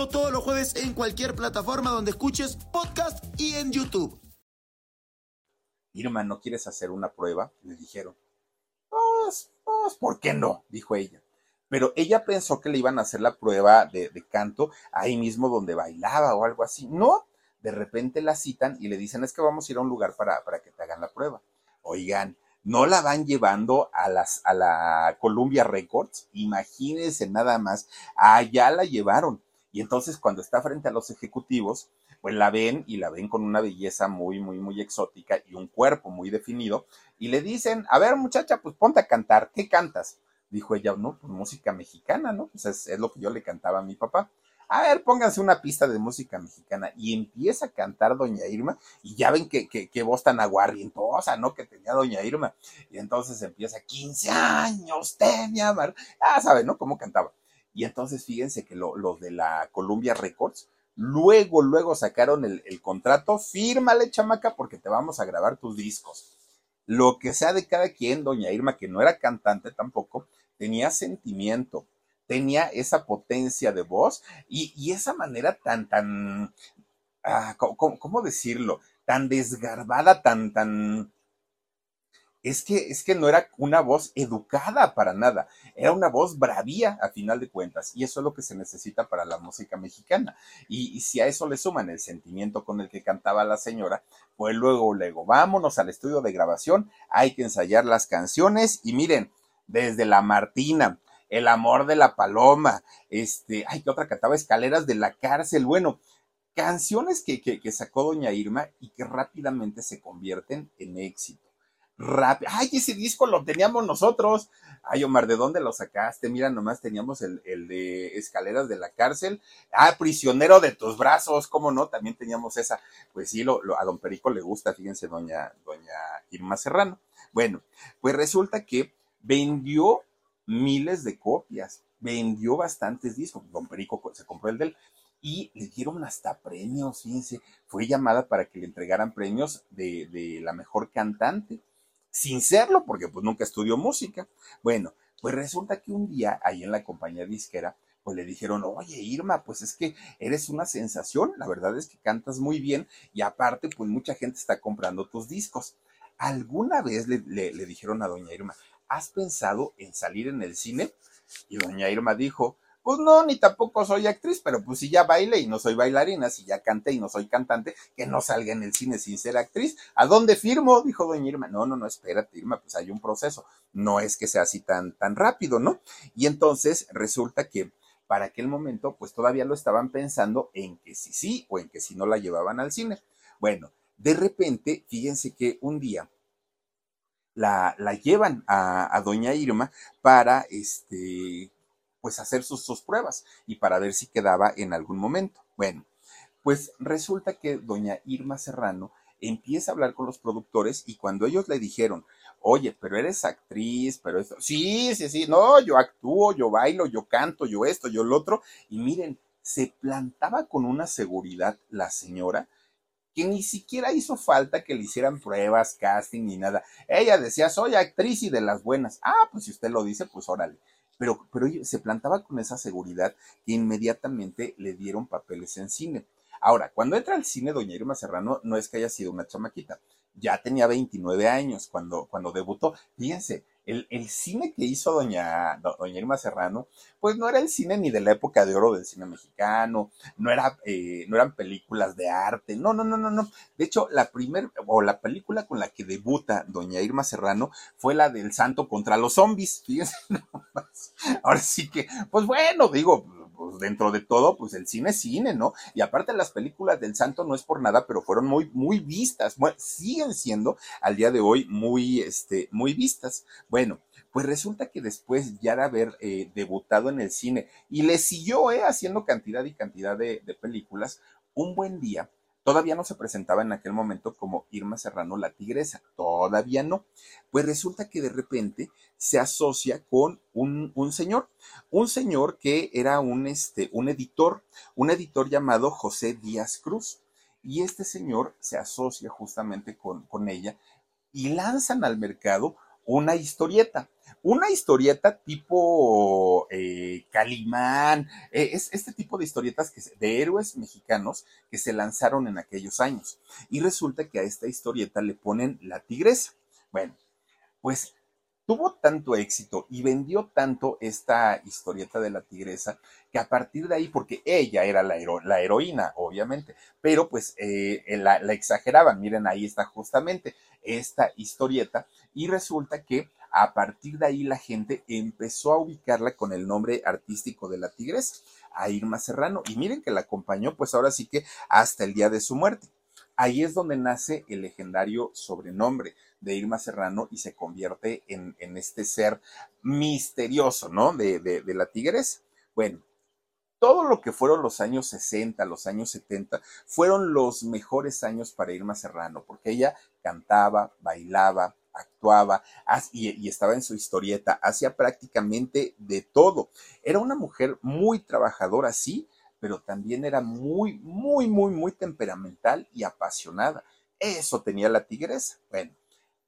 todos los jueves en cualquier plataforma donde escuches podcast y en YouTube. Irma, ¿no quieres hacer una prueba? Le dijeron. Pues, pues, ¿por qué no? dijo ella. Pero ella pensó que le iban a hacer la prueba de, canto ahí mismo donde bailaba o algo así. No, de repente la citan y le dicen, es que vamos a ir a un lugar para, para que te hagan la prueba. Oigan, no la van llevando a, las, a la Columbia Records, imagínense nada más, allá la llevaron. Y entonces cuando está frente a los ejecutivos, pues la ven y la ven con una belleza muy, muy, muy exótica y un cuerpo muy definido. Y le dicen, a ver muchacha, pues ponte a cantar, ¿qué cantas? Dijo ella, no, pues música mexicana, ¿no? Pues es, lo que yo le cantaba a mi papá. A ver, pónganse una pista de música mexicana y empieza a cantar Doña Irma y ya ven que, que, que voz tan aguardientosa, ¿no? Que tenía Doña Irma. Y entonces empieza, 15 años tenía, Mar... ah, saben, ¿no? Cómo cantaba. Y entonces fíjense que los lo de la Columbia Records, luego, luego sacaron el, contrato, fírmale chamaca porque te vamos a grabar tus discos. Lo que sea de cada quien, doña Irma, que no era cantante tampoco, tenía sentimiento, tenía esa potencia de voz y, y esa manera tan, tan, ah, ¿cómo, ¿cómo, decirlo? Tan desgarbada, tan, tan, es que, es que no era una voz educada para nada, era una voz bravía a final de cuentas, y eso es lo que se necesita para la música mexicana. Y, si a eso le suman el sentimiento con el que cantaba la señora, pues luego, luego, vámonos al estudio de grabación, hay que ensayar las canciones, y miren, desde La Martina, El amor de la paloma, este, ay, ¿qué otra cantaba? Escaleras de la cárcel, bueno, canciones que, que, que sacó doña Irma y que rápidamente se convierten en éxito rápido. Ay, ese disco lo teníamos nosotros. Ay, Omar, ¿de dónde lo sacaste? Mira, nomás teníamos el, el de Escaleras de la Cárcel. Ah, Prisionero de tus brazos, ¿cómo no? También teníamos esa. Pues sí, lo, lo, a don Perico le gusta, fíjense, doña, doña Irma Serrano. Bueno, pues resulta que vendió miles de copias, vendió bastantes discos. Don Perico se compró el del y le dieron hasta premios, fíjense, fue llamada para que le entregaran premios de, de la mejor cantante sin serlo, porque pues nunca estudió música. Bueno, pues resulta que un día ahí en la compañía disquera, pues le dijeron, oye Irma, pues es que eres una sensación, la verdad es que cantas muy bien y aparte pues mucha gente está comprando tus discos. ¿Alguna vez le, le, le dijeron a doña Irma, ¿has pensado en salir en el cine? Y doña Irma dijo, Pues no, ni tampoco soy actriz, pero pues si ya baile y no soy bailarina, si ya canté y no soy cantante, que no salga en el cine sin ser actriz. ¿A dónde firmo? Dijo doña Irma. No, no, no, espérate, Irma, pues hay un proceso. No es que sea así tan, tan rápido, ¿no? Y entonces resulta que para aquel momento, pues todavía lo estaban pensando en que si sí o en que si no la llevaban al cine. Bueno, de repente, fíjense que un día la, la llevan a, a, doña Irma para este pues hacer sus, sus pruebas y para ver si quedaba en algún momento. Bueno, pues resulta que doña Irma Serrano empieza a hablar con los productores y cuando ellos le dijeron, oye, pero eres actriz, pero esto, sí, sí, sí, no, yo actúo, yo bailo, yo canto, yo esto, yo lo otro, y miren, se plantaba con una seguridad la señora que ni siquiera hizo falta que le hicieran pruebas, casting ni nada. Ella decía, soy actriz y de las buenas. Ah, pues si usted lo dice, pues órale pero, pero se plantaba con esa seguridad que inmediatamente le dieron papeles en cine. Ahora, cuando entra al cine, doña Irma Serrano no es que haya sido una chamaquita, ya tenía 29 años cuando, cuando debutó. Fíjense, el, el, cine que hizo doña, doña Irma Serrano, pues no era el cine ni de la época de oro del cine mexicano, no, era, eh, no eran películas de arte, no, no, no, no, no. De hecho, la primera, o la película con la que debuta doña Irma Serrano fue la del Santo contra los zombies, fíjense nomás. Ahora sí que, pues bueno, digo, pues dentro de todo, pues el cine es cine, ¿no? Y aparte las películas del santo no es por nada, pero fueron muy, muy vistas, bueno, siguen siendo al día de hoy muy, este, muy vistas. Bueno, pues resulta que después ya de haber eh, debutado en el cine y le siguió eh, haciendo cantidad y cantidad de, de películas, un buen día Todavía no se presentaba en aquel momento como Irma Serrano la tigresa, todavía no. Pues resulta que de repente se asocia con un, un señor, un señor que era un, este, un editor, un editor llamado José Díaz Cruz. Y este señor se asocia justamente con, con ella y lanzan al mercado una historieta. Una historieta tipo eh, Calimán, eh, es este tipo de historietas que, de héroes mexicanos que se lanzaron en aquellos años. Y resulta que a esta historieta le ponen la tigresa. Bueno, pues tuvo tanto éxito y vendió tanto esta historieta de la tigresa que a partir de ahí, porque ella era la, la heroína, obviamente, pero pues eh, la, la exageraban. Miren, ahí está justamente esta historieta y resulta que a partir de ahí la gente empezó a ubicarla con el nombre artístico de la tigresa, a Irma Serrano. Y miren que la acompañó, pues ahora sí que hasta el día de su muerte. Ahí es donde nace el legendario sobrenombre de Irma Serrano y se convierte en, este ser misterioso, ¿no? De, de, de la tigresa. Bueno, todo lo que fueron los años 60, los años 70, fueron los mejores años para Irma Serrano, porque ella cantaba, bailaba, actuaba y, estaba en su historieta, hacía prácticamente de todo. Era una mujer muy trabajadora, sí, pero también era muy, muy, muy, muy temperamental y apasionada. Eso tenía la tigresa. Bueno,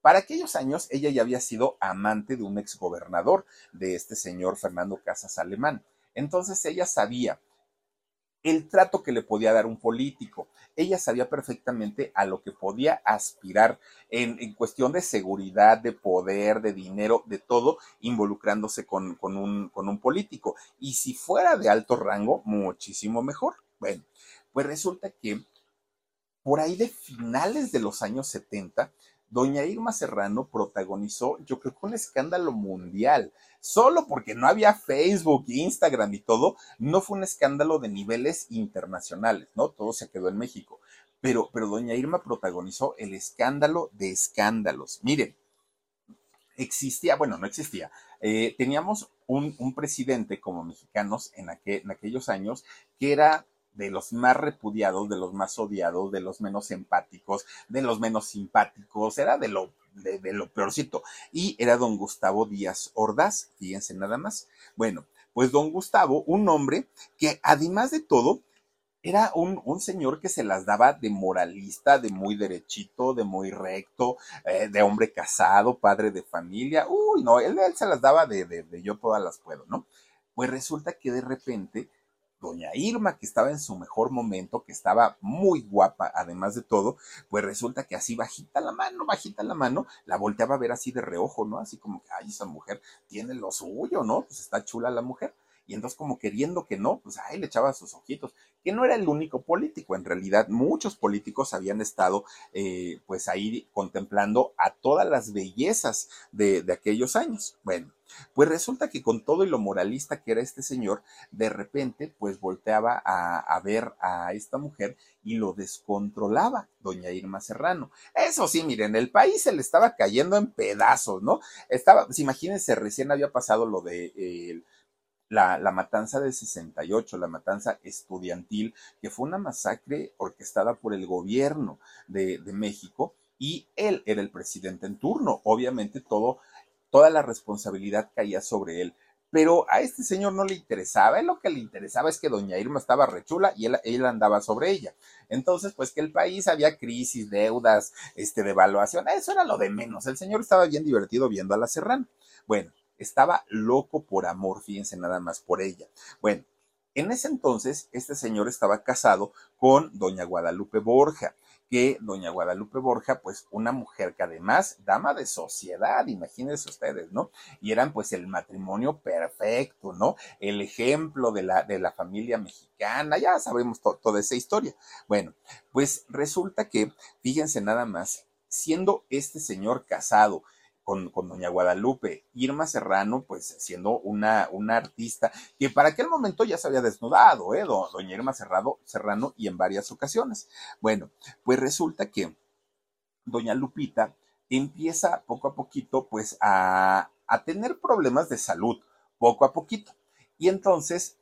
para aquellos años ella ya había sido amante de un exgobernador, de este señor Fernando Casas Alemán. Entonces ella sabía el trato que le podía dar un político. Ella sabía perfectamente a lo que podía aspirar en, en cuestión de seguridad, de poder, de dinero, de todo, involucrándose con, con, un, con un político. Y si fuera de alto rango, muchísimo mejor. Bueno, pues resulta que por ahí de finales de los años 70, doña Irma Serrano protagonizó, yo creo que un escándalo mundial. Solo porque no había Facebook, Instagram y todo, no fue un escándalo de niveles internacionales, ¿no? Todo se quedó en México. Pero, pero doña Irma protagonizó el escándalo de escándalos. Miren, existía, bueno, no existía. Eh, teníamos un, un, presidente como mexicanos en, en aquellos años que era de los más repudiados, de los más odiados, de los menos empáticos, de los menos simpáticos, era de lo, de, lo peorcito. Y era don Gustavo Díaz Ordaz, fíjense nada más. Bueno, pues don Gustavo, un hombre que además de todo, era un, un, señor que se las daba de moralista, de muy derechito, de muy recto, eh, de hombre casado, padre de familia. Uy, no, él, él se las daba de, de, de yo todas las puedo, ¿no? Pues resulta que de repente doña Irma, que estaba en su mejor momento, que estaba muy guapa, además de todo, pues resulta que así bajita la mano, bajita la mano, la volteaba a ver así de reojo, ¿no? Así como que, ay, esa mujer tiene lo suyo, ¿no? Pues está chula la mujer. Y entonces como queriendo que no, pues ahí le echaba sus ojitos, que no era el único político, en realidad muchos políticos habían estado eh, pues ahí contemplando a todas las bellezas de, de aquellos años. Bueno, pues resulta que con todo y lo moralista que era este señor, de repente pues volteaba a, ver a esta mujer y lo descontrolaba, doña Irma Serrano. Eso sí, miren, el país se le estaba cayendo en pedazos, ¿no? Estaba, pues imagínense, recién había pasado lo de... la, matanza del 68, la matanza estudiantil, que fue una masacre orquestada por el gobierno de, México y él era el presidente en turno. Obviamente todo toda la responsabilidad caía sobre él. Pero a este señor no le interesaba, él lo que le interesaba es que doña Irma estaba rechula y él, andaba sobre ella. Entonces, pues que el país había crisis, deudas, este, devaluación, eso era lo de menos. El señor estaba bien divertido viendo a la Serrano. Bueno, estaba loco por amor, fíjense nada más por ella. Bueno, en ese entonces, este señor estaba casado con doña Guadalupe Borja que doña Guadalupe Borja, pues una mujer que además, dama de sociedad, imagínense ustedes, ¿no? Y eran pues el matrimonio perfecto, ¿no? El ejemplo de la, de la familia mexicana, ya sabemos toda esa historia. Bueno, pues resulta que, fíjense nada más, siendo este señor casado, con, doña Guadalupe. Irma Serrano, pues siendo una, una artista que para aquel momento ya se había desnudado, ¿eh? doña Irma Serrano, Serrano y en varias ocasiones. Bueno, pues resulta que doña Lupita empieza poco a poquito pues a, a tener problemas de salud, poco a poquito. Y entonces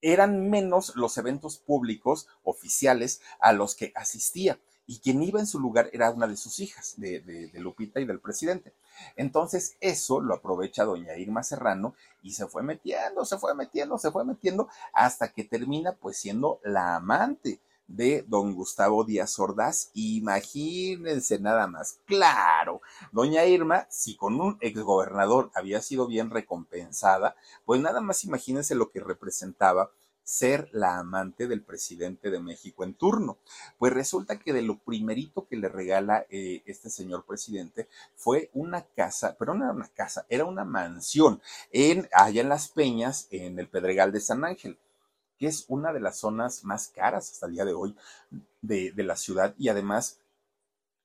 eran menos los eventos públicos oficiales a los que asistía y quien iba en su lugar era una de sus hijas, de, Lupita y del presidente. Entonces eso lo aprovecha doña Irma Serrano y se fue metiendo, se fue metiendo, se fue metiendo hasta que termina pues siendo la amante de don Gustavo Díaz Ordaz. Imagínense nada más. Claro, doña Irma, si con un exgobernador había sido bien recompensada, pues nada más imagínense lo que representaba ser la amante del presidente de México en turno. Pues resulta que de lo primerito que le regala eh, este señor presidente fue una casa, pero no era una casa, era una mansión en, allá en Las Peñas, en el Pedregal de San Ángel que es una de las zonas más caras hasta el día de hoy de, de la ciudad y además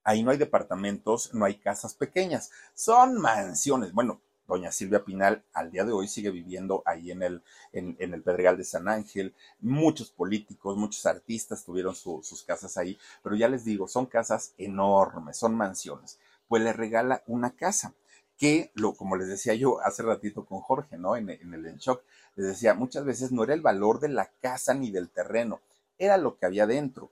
ahí no hay departamentos, no hay casas pequeñas, son mansiones. Bueno, doña Silvia Pinal al día de hoy sigue viviendo ahí en el, en, el Pedregal de San Ángel. Muchos políticos, muchos artistas tuvieron sus casas ahí, pero ya les digo, son casas enormes, son mansiones. Pues le regala una casa que, lo, como les decía yo hace ratito con Jorge, ¿no? En, en el En Shock, les decía, muchas veces no era el valor de la casa ni del terreno, era lo que había dentro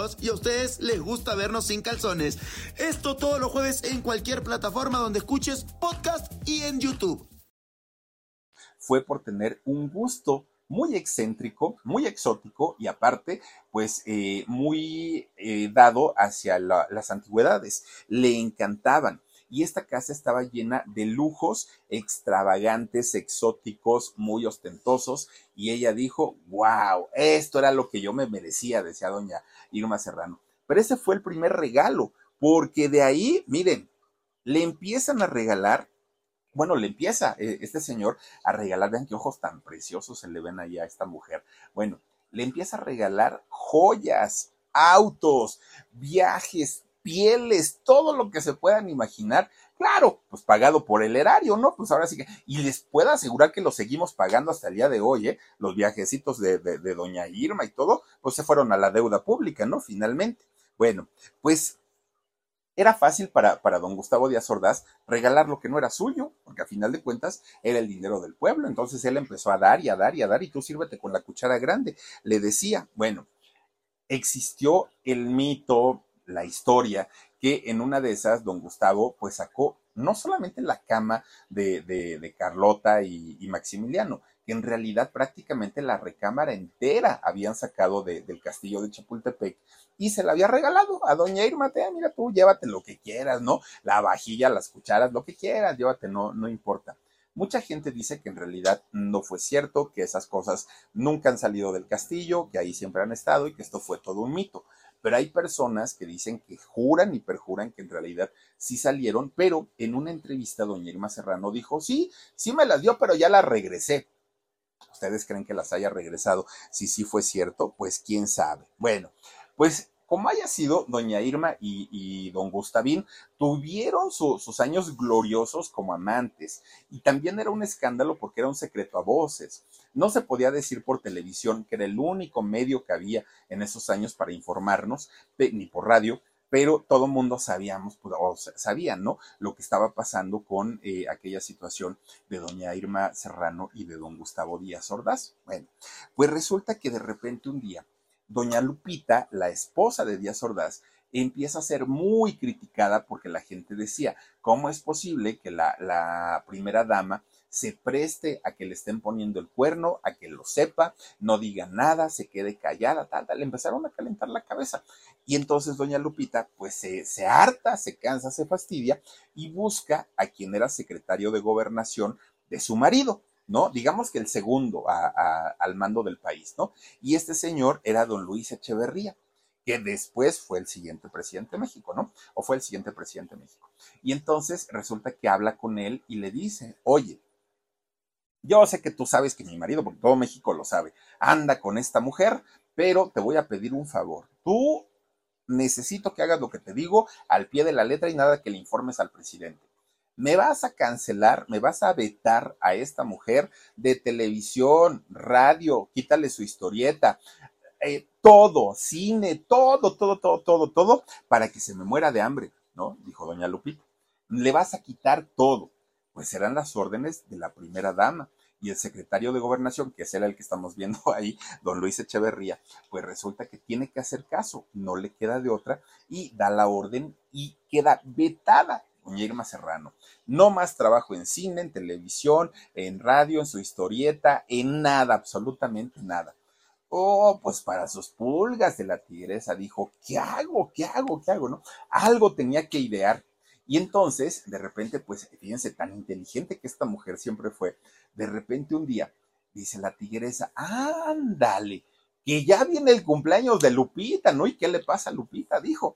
y a ustedes les gusta vernos sin calzones. Esto todos los jueves en cualquier plataforma donde escuches podcast y en YouTube. Fue por tener un gusto muy excéntrico, muy exótico y aparte, pues eh, muy eh, dado hacia las antigüedades. Le encantaban y esta casa estaba llena de lujos extravagantes, exóticos, muy ostentosos, y ella dijo, wow, esto era lo que yo me merecía, decía doña Irma Serrano. Pero ese fue el primer regalo, porque de ahí, miren, le empiezan a regalar bueno, le empieza eh, este señor a regalar, vean qué ojos tan preciosos se le ven ahí a esta mujer. Bueno, le empieza a regalar joyas, autos, viajes, pieles, todo lo que se puedan imaginar. Claro, pues pagado por el erario, ¿no? Pues ahora sí que, y les puedo asegurar que lo seguimos pagando hasta el día de hoy, ¿eh? Los viajecitos de, de, doña Irma y todo, pues se fueron a la deuda pública, ¿no? Finalmente. Bueno, pues era fácil para, para, don Gustavo Díaz Ordaz regalar lo que no era suyo, porque a final de cuentas era el dinero del pueblo. Entonces él empezó a dar y a dar y a dar, y tú sírvete con la cuchara grande. Le decía, bueno, existió el mito, la historia, que en una de esas don Gustavo pues sacó no solamente la cama de, de, Carlota y, Maximiliano, que en realidad prácticamente la recámara entera habían sacado del castillo de Chapultepec y se la había regalado a doña Irma, te, mira tú, llévate lo que quieras, ¿no? La vajilla, las cucharas, lo que quieras, llévate, no, no importa. Mucha gente dice que en realidad no fue cierto, que esas cosas nunca han salido del castillo, que ahí siempre han estado y que esto fue todo un mito. Pero hay personas que dicen que juran y perjuran que en realidad sí salieron, pero en una entrevista doña Irma Serrano dijo, sí, sí me las dio, pero ya las regresé. ¿Ustedes creen que las haya regresado? Si sí fue cierto, pues quién sabe. Bueno, pues como haya sido, doña Irma y, don Gustavín tuvieron sus años gloriosos como amantes y también era un escándalo porque era un secreto a voces. No se podía decir por televisión, que era el único medio que había en esos años para informarnos, ni por radio, pero todo el mundo sabíamos, pues, o sabían, ¿no? Lo que estaba pasando con eh, aquella situación de doña Irma Serrano y de don Gustavo Díaz Ordaz. Bueno, pues resulta que de repente un día doña Lupita, la esposa de Díaz Ordaz, empieza a ser muy criticada porque la gente decía, ¿cómo es posible que la, primera dama se preste a que le estén poniendo el cuerno, a que lo sepa, no diga nada, se quede callada, tal, tal. Le empezaron a calentar la cabeza. Y entonces doña Lupita, pues se, se harta, se cansa, se fastidia y busca a quien era secretario de gobernación de su marido, ¿no? Digamos que el segundo al mando del país, ¿no? Y este señor era don Luis Echeverría, que después fue el siguiente presidente de México, ¿no? O fue el siguiente presidente de México. Y entonces resulta que habla con él y le dice, oye, yo sé que tú sabes que mi marido, porque todo México lo sabe, anda con esta mujer, pero te voy a pedir un favor. Tú necesito que hagas lo que te digo al pie de la letra y nada que le informes al presidente me vas a cancelar, me vas a vetar a esta mujer de televisión, radio, quítale su historieta, eh, todo, cine, todo, todo, todo, todo, todo, para que se me muera de hambre, ¿no? Dijo doña Lupita. Le vas a quitar todo. Pues serán las órdenes de la primera dama. Y el secretario de gobernación, que es el que estamos viendo ahí, don Luis Echeverría, pues resulta que tiene que hacer caso, no le queda de otra, y da la orden y queda vetada Irma Serrano. No más trabajo en cine, en televisión, en radio, en su historieta, en nada, absolutamente nada. Oh, pues para sus pulgas de la tigresa dijo, ¿qué hago? ¿Qué hago? ¿Qué hago? ¿No? Algo tenía que idear. Y entonces, de repente, pues fíjense, tan inteligente que esta mujer siempre fue, de repente un día, dice la tigresa, ándale, que ya viene el cumpleaños de Lupita, ¿no? ¿Y qué le pasa a Lupita? Dijo,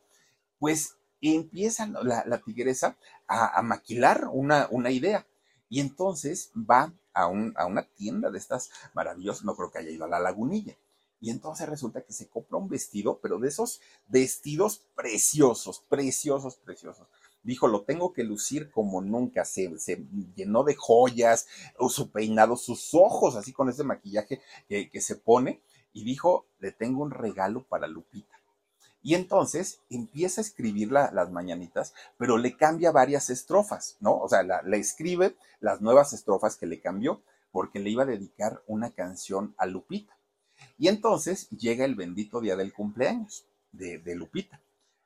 pues y empieza la, tigresa a, maquilar una, idea. Y entonces va a, una tienda de estas maravillosas, no creo que haya ido a la lagunilla. Y entonces resulta que se compra un vestido, pero de esos vestidos preciosos, preciosos, preciosos. Dijo, lo tengo que lucir como nunca. Se, se llenó de joyas, su peinado, sus ojos, así con ese maquillaje que se pone. Y dijo, le tengo un regalo para Lupita. Y entonces empieza a escribir las mañanitas, pero le cambia varias estrofas, ¿no? O sea, le escribe las nuevas estrofas que le cambió porque le iba a dedicar una canción a Lupita. Y entonces llega el bendito día del cumpleaños de, de Lupita.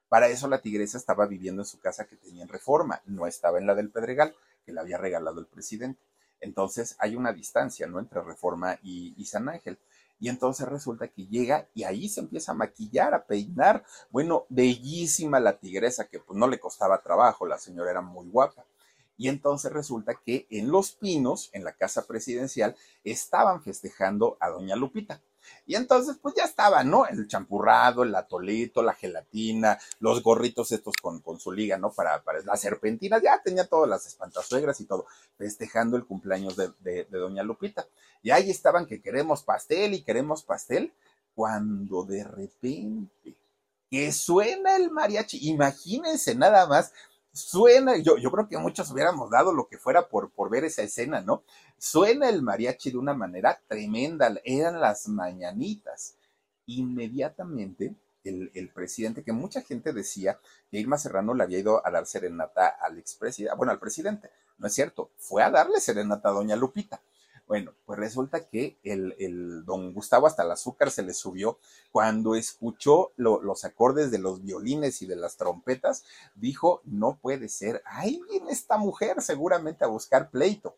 Para eso la tigresa estaba viviendo en su casa que tenía en reforma, no estaba en la del Pedregal, que le había regalado el presidente. Entonces hay una distancia, ¿no? Entre reforma y San Ángel. Y entonces resulta que llega y ahí se empieza a maquillar, a peinar. Bueno, bellísima la tigresa, que pues no le costaba trabajo, la señora era muy guapa. Y entonces resulta que en Los Pinos, en la casa presidencial, estaban festejando a doña Lupita. Y entonces, pues ya estaba, ¿no? El champurrado, el atolito, la gelatina, los gorritos estos con, con su liga, ¿no? Para, para las serpentinas, ya tenía todas las espantasuegras y todo, festejando el cumpleaños de, de, de doña Lupita. Y ahí estaban que queremos pastel y queremos pastel, cuando de repente que suena el mariachi, imagínense nada más, suena, yo, yo creo que muchos hubiéramos dado lo que fuera por, por ver esa escena, ¿no? Suena el mariachi de una manera tremenda, eran las mañanitas. Inmediatamente el, el, presidente, que mucha gente decía que Irma Serrano le había ido a dar serenata al expresidente, bueno, al presidente, no es cierto, fue a darle serenata a doña Lupita. Bueno, pues resulta que el, don Gustavo hasta el azúcar se le subió cuando escuchó los acordes de los violines y de las trompetas, dijo, no puede ser, ahí viene esta mujer seguramente a buscar pleito.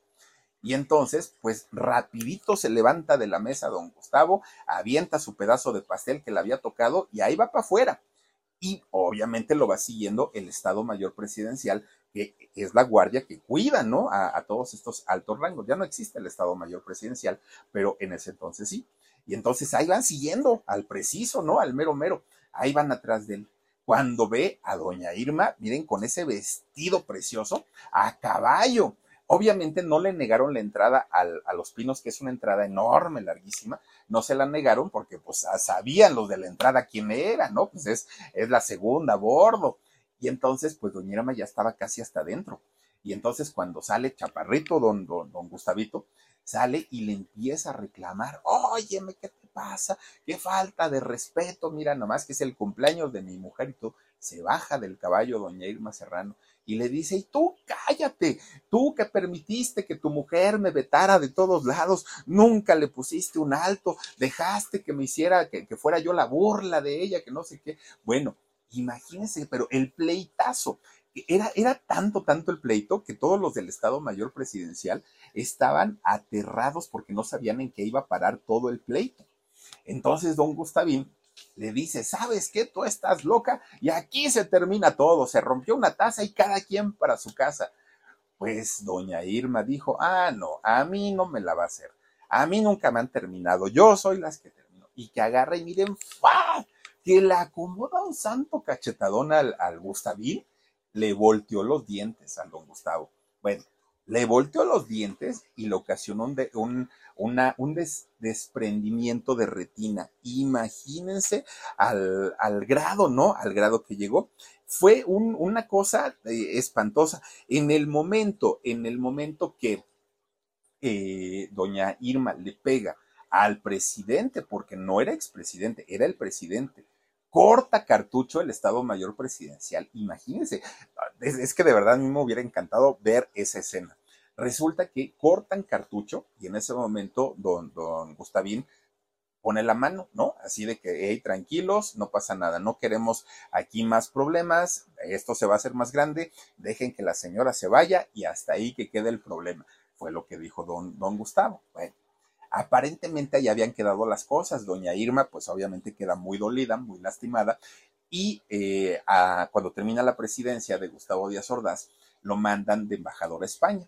Y entonces, pues rapidito se levanta de la mesa don Gustavo, avienta su pedazo de pastel que le había tocado y ahí va para afuera. Y obviamente lo va siguiendo el Estado Mayor Presidencial, que es la guardia que cuida, ¿no? A, todos estos altos rangos. Ya no existe el Estado Mayor Presidencial, pero en ese entonces sí. Y entonces ahí van siguiendo al preciso, ¿no? Al mero mero. Ahí van atrás de él. Cuando ve a doña Irma, miren, con ese vestido precioso, a caballo, Obviamente no le negaron la entrada a los pinos, que es una entrada enorme, larguísima. No se la negaron porque pues sabían los de la entrada quién era, ¿no? Pues es, es la segunda a bordo. Y entonces, pues doña Irma ya estaba casi hasta adentro. Y entonces cuando sale Chaparrito, don, don, Gustavito, sale y le empieza a reclamar, óyeme, ¿qué te pasa? Qué falta de respeto, mira nomás que es el cumpleaños de mi mujer y tú. Se baja del caballo doña Irma Serrano y le dice, y tú cállate, tú que permitiste que tu mujer me vetara de todos lados, nunca le pusiste un alto, dejaste que me hiciera, que, fuera yo la burla de ella, que no sé qué. Bueno, imagínense, pero el pleitazo, era, era, tanto, tanto el pleito que todos los del Estado Mayor Presidencial estaban aterrados porque no sabían en qué iba a parar todo el pleito. Entonces, don Gustavín le dice, ¿sabes qué? Tú estás loca y aquí se termina todo. Se rompió una taza y cada quien para su casa. Pues doña Irma dijo, ah, no, a mí no me la va a hacer. A mí nunca me han terminado. Yo soy las que termino. Y que agarra y miren. Que le acomoda un santo cachetadón al, al Gustavín. Le volteó los dientes al don Gustavo. Bueno, le volteó los dientes y le ocasionó un, un desprendimiento de retina. Imagínense al, grado, ¿no? Al grado que llegó. Fue una cosa eh, espantosa. En el momento, en el momento que eh, doña Irma le pega al presidente, porque no era expresidente, era el presidente, corta cartucho el Estado Mayor Presidencial. Imagínense, es, que de verdad a mí me hubiera encantado ver esa escena. Resulta que cortan cartucho y en ese momento don, don Gustavín pone la mano, ¿no? Así de que, hey, tranquilos, no pasa nada, no queremos aquí más problemas, esto se va a hacer más grande, dejen que la señora se vaya y hasta ahí que quede el problema. Fue lo que dijo don, don Gustavo. Bueno, aparentemente ya habían quedado las cosas. Doña Irma, pues obviamente queda muy dolida, muy lastimada. Y eh, cuando termina la presidencia de Gustavo Díaz Ordaz, lo mandan de embajador a España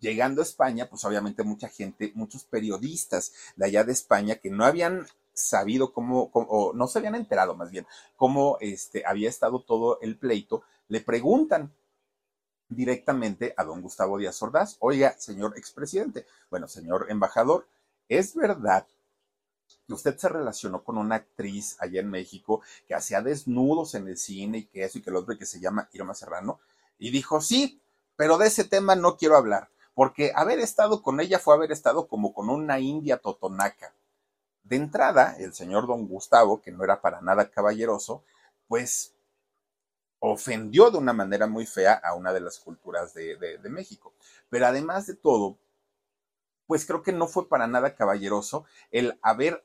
llegando a España, pues obviamente mucha gente, muchos periodistas de allá de España que no habían sabido cómo, o no se habían enterado más bien, cómo este, había estado todo el pleito, le preguntan directamente a don Gustavo Díaz Ordaz, oiga, señor expresidente, bueno, señor embajador, ¿es verdad que usted se relacionó con una actriz allá en México que hacía desnudos en el cine y que eso y que el otro que se llama Irma Serrano? Y dijo, sí, pero de ese tema no quiero hablar porque haber estado con ella fue haber estado como con una india totonaca. De entrada, el señor don Gustavo, que no era para nada caballeroso, pues ofendió de una manera muy fea a una de las culturas de, de México. Pero además de todo, pues creo que no fue para nada caballeroso el haber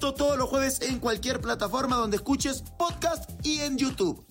todos los jueves en cualquier plataforma donde escuches podcast y en YouTube.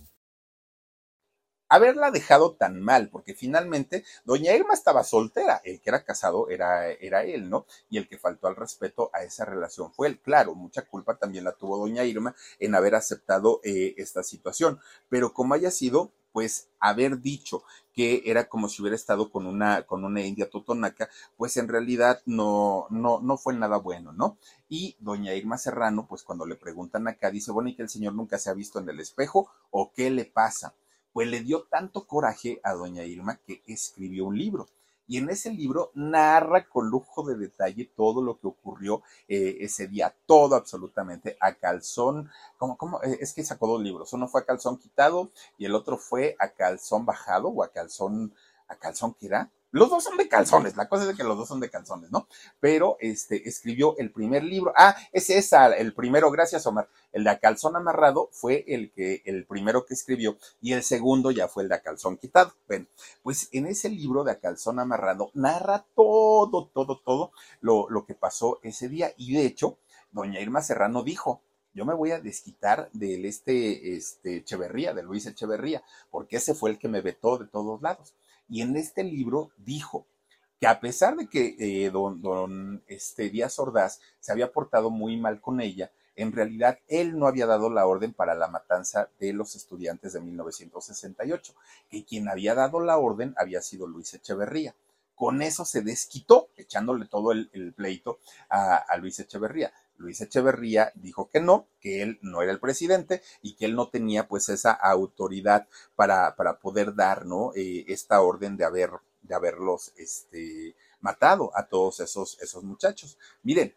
Haberla dejado tan mal, porque finalmente doña Irma estaba soltera, el que era casado era, era él, ¿no? Y el que faltó al respeto a esa relación fue él. Claro, mucha culpa también la tuvo doña Irma en haber aceptado eh, esta situación, pero como haya sido, pues haber dicho que era como si hubiera estado con una, con una india totonaca, pues en realidad no, no, no fue nada bueno, ¿no? Y doña Irma Serrano, pues cuando le preguntan acá, dice, bueno, ¿y que el señor nunca se ha visto en el espejo o qué le pasa? Pues le dio tanto coraje a doña Irma que escribió un libro y en ese libro narra con lujo de detalle todo lo que ocurrió eh, ese día, todo absolutamente a calzón, ¿cómo, cómo? Eh, es que sacó dos libros, uno fue a calzón quitado y el otro fue a calzón bajado o a calzón, a calzón que era, los dos son de calzones, la cosa es que los dos son de calzones, ¿no? Pero este, escribió el primer libro. Ah, es el primero, gracias Omar. El de calzón amarrado fue el que, el primero que escribió, y el segundo ya fue el de calzón quitado. Bueno, pues en ese libro de calzón amarrado narra todo, todo, todo lo, lo que pasó ese día. Y de hecho, doña Irma Serrano dijo, yo me voy a desquitar del este, este Echeverría, de Luis Echeverría, porque ese fue el que me vetó de todos lados. Y en este libro dijo que a pesar de que eh, don, don este, Díaz Ordaz se había portado muy mal con ella, en realidad él no había dado la orden para la matanza de los estudiantes de 1968, que quien había dado la orden había sido Luis Echeverría. Con eso se desquitó, echándole todo el, pleito a, a Luis Echeverría. Luis Echeverría dijo que no, que él no era el presidente y que él no tenía pues esa autoridad para, para poder dar, ¿no? Eh, esta orden de haber, de haberlos, este, matado a todos esos, esos muchachos. Miren,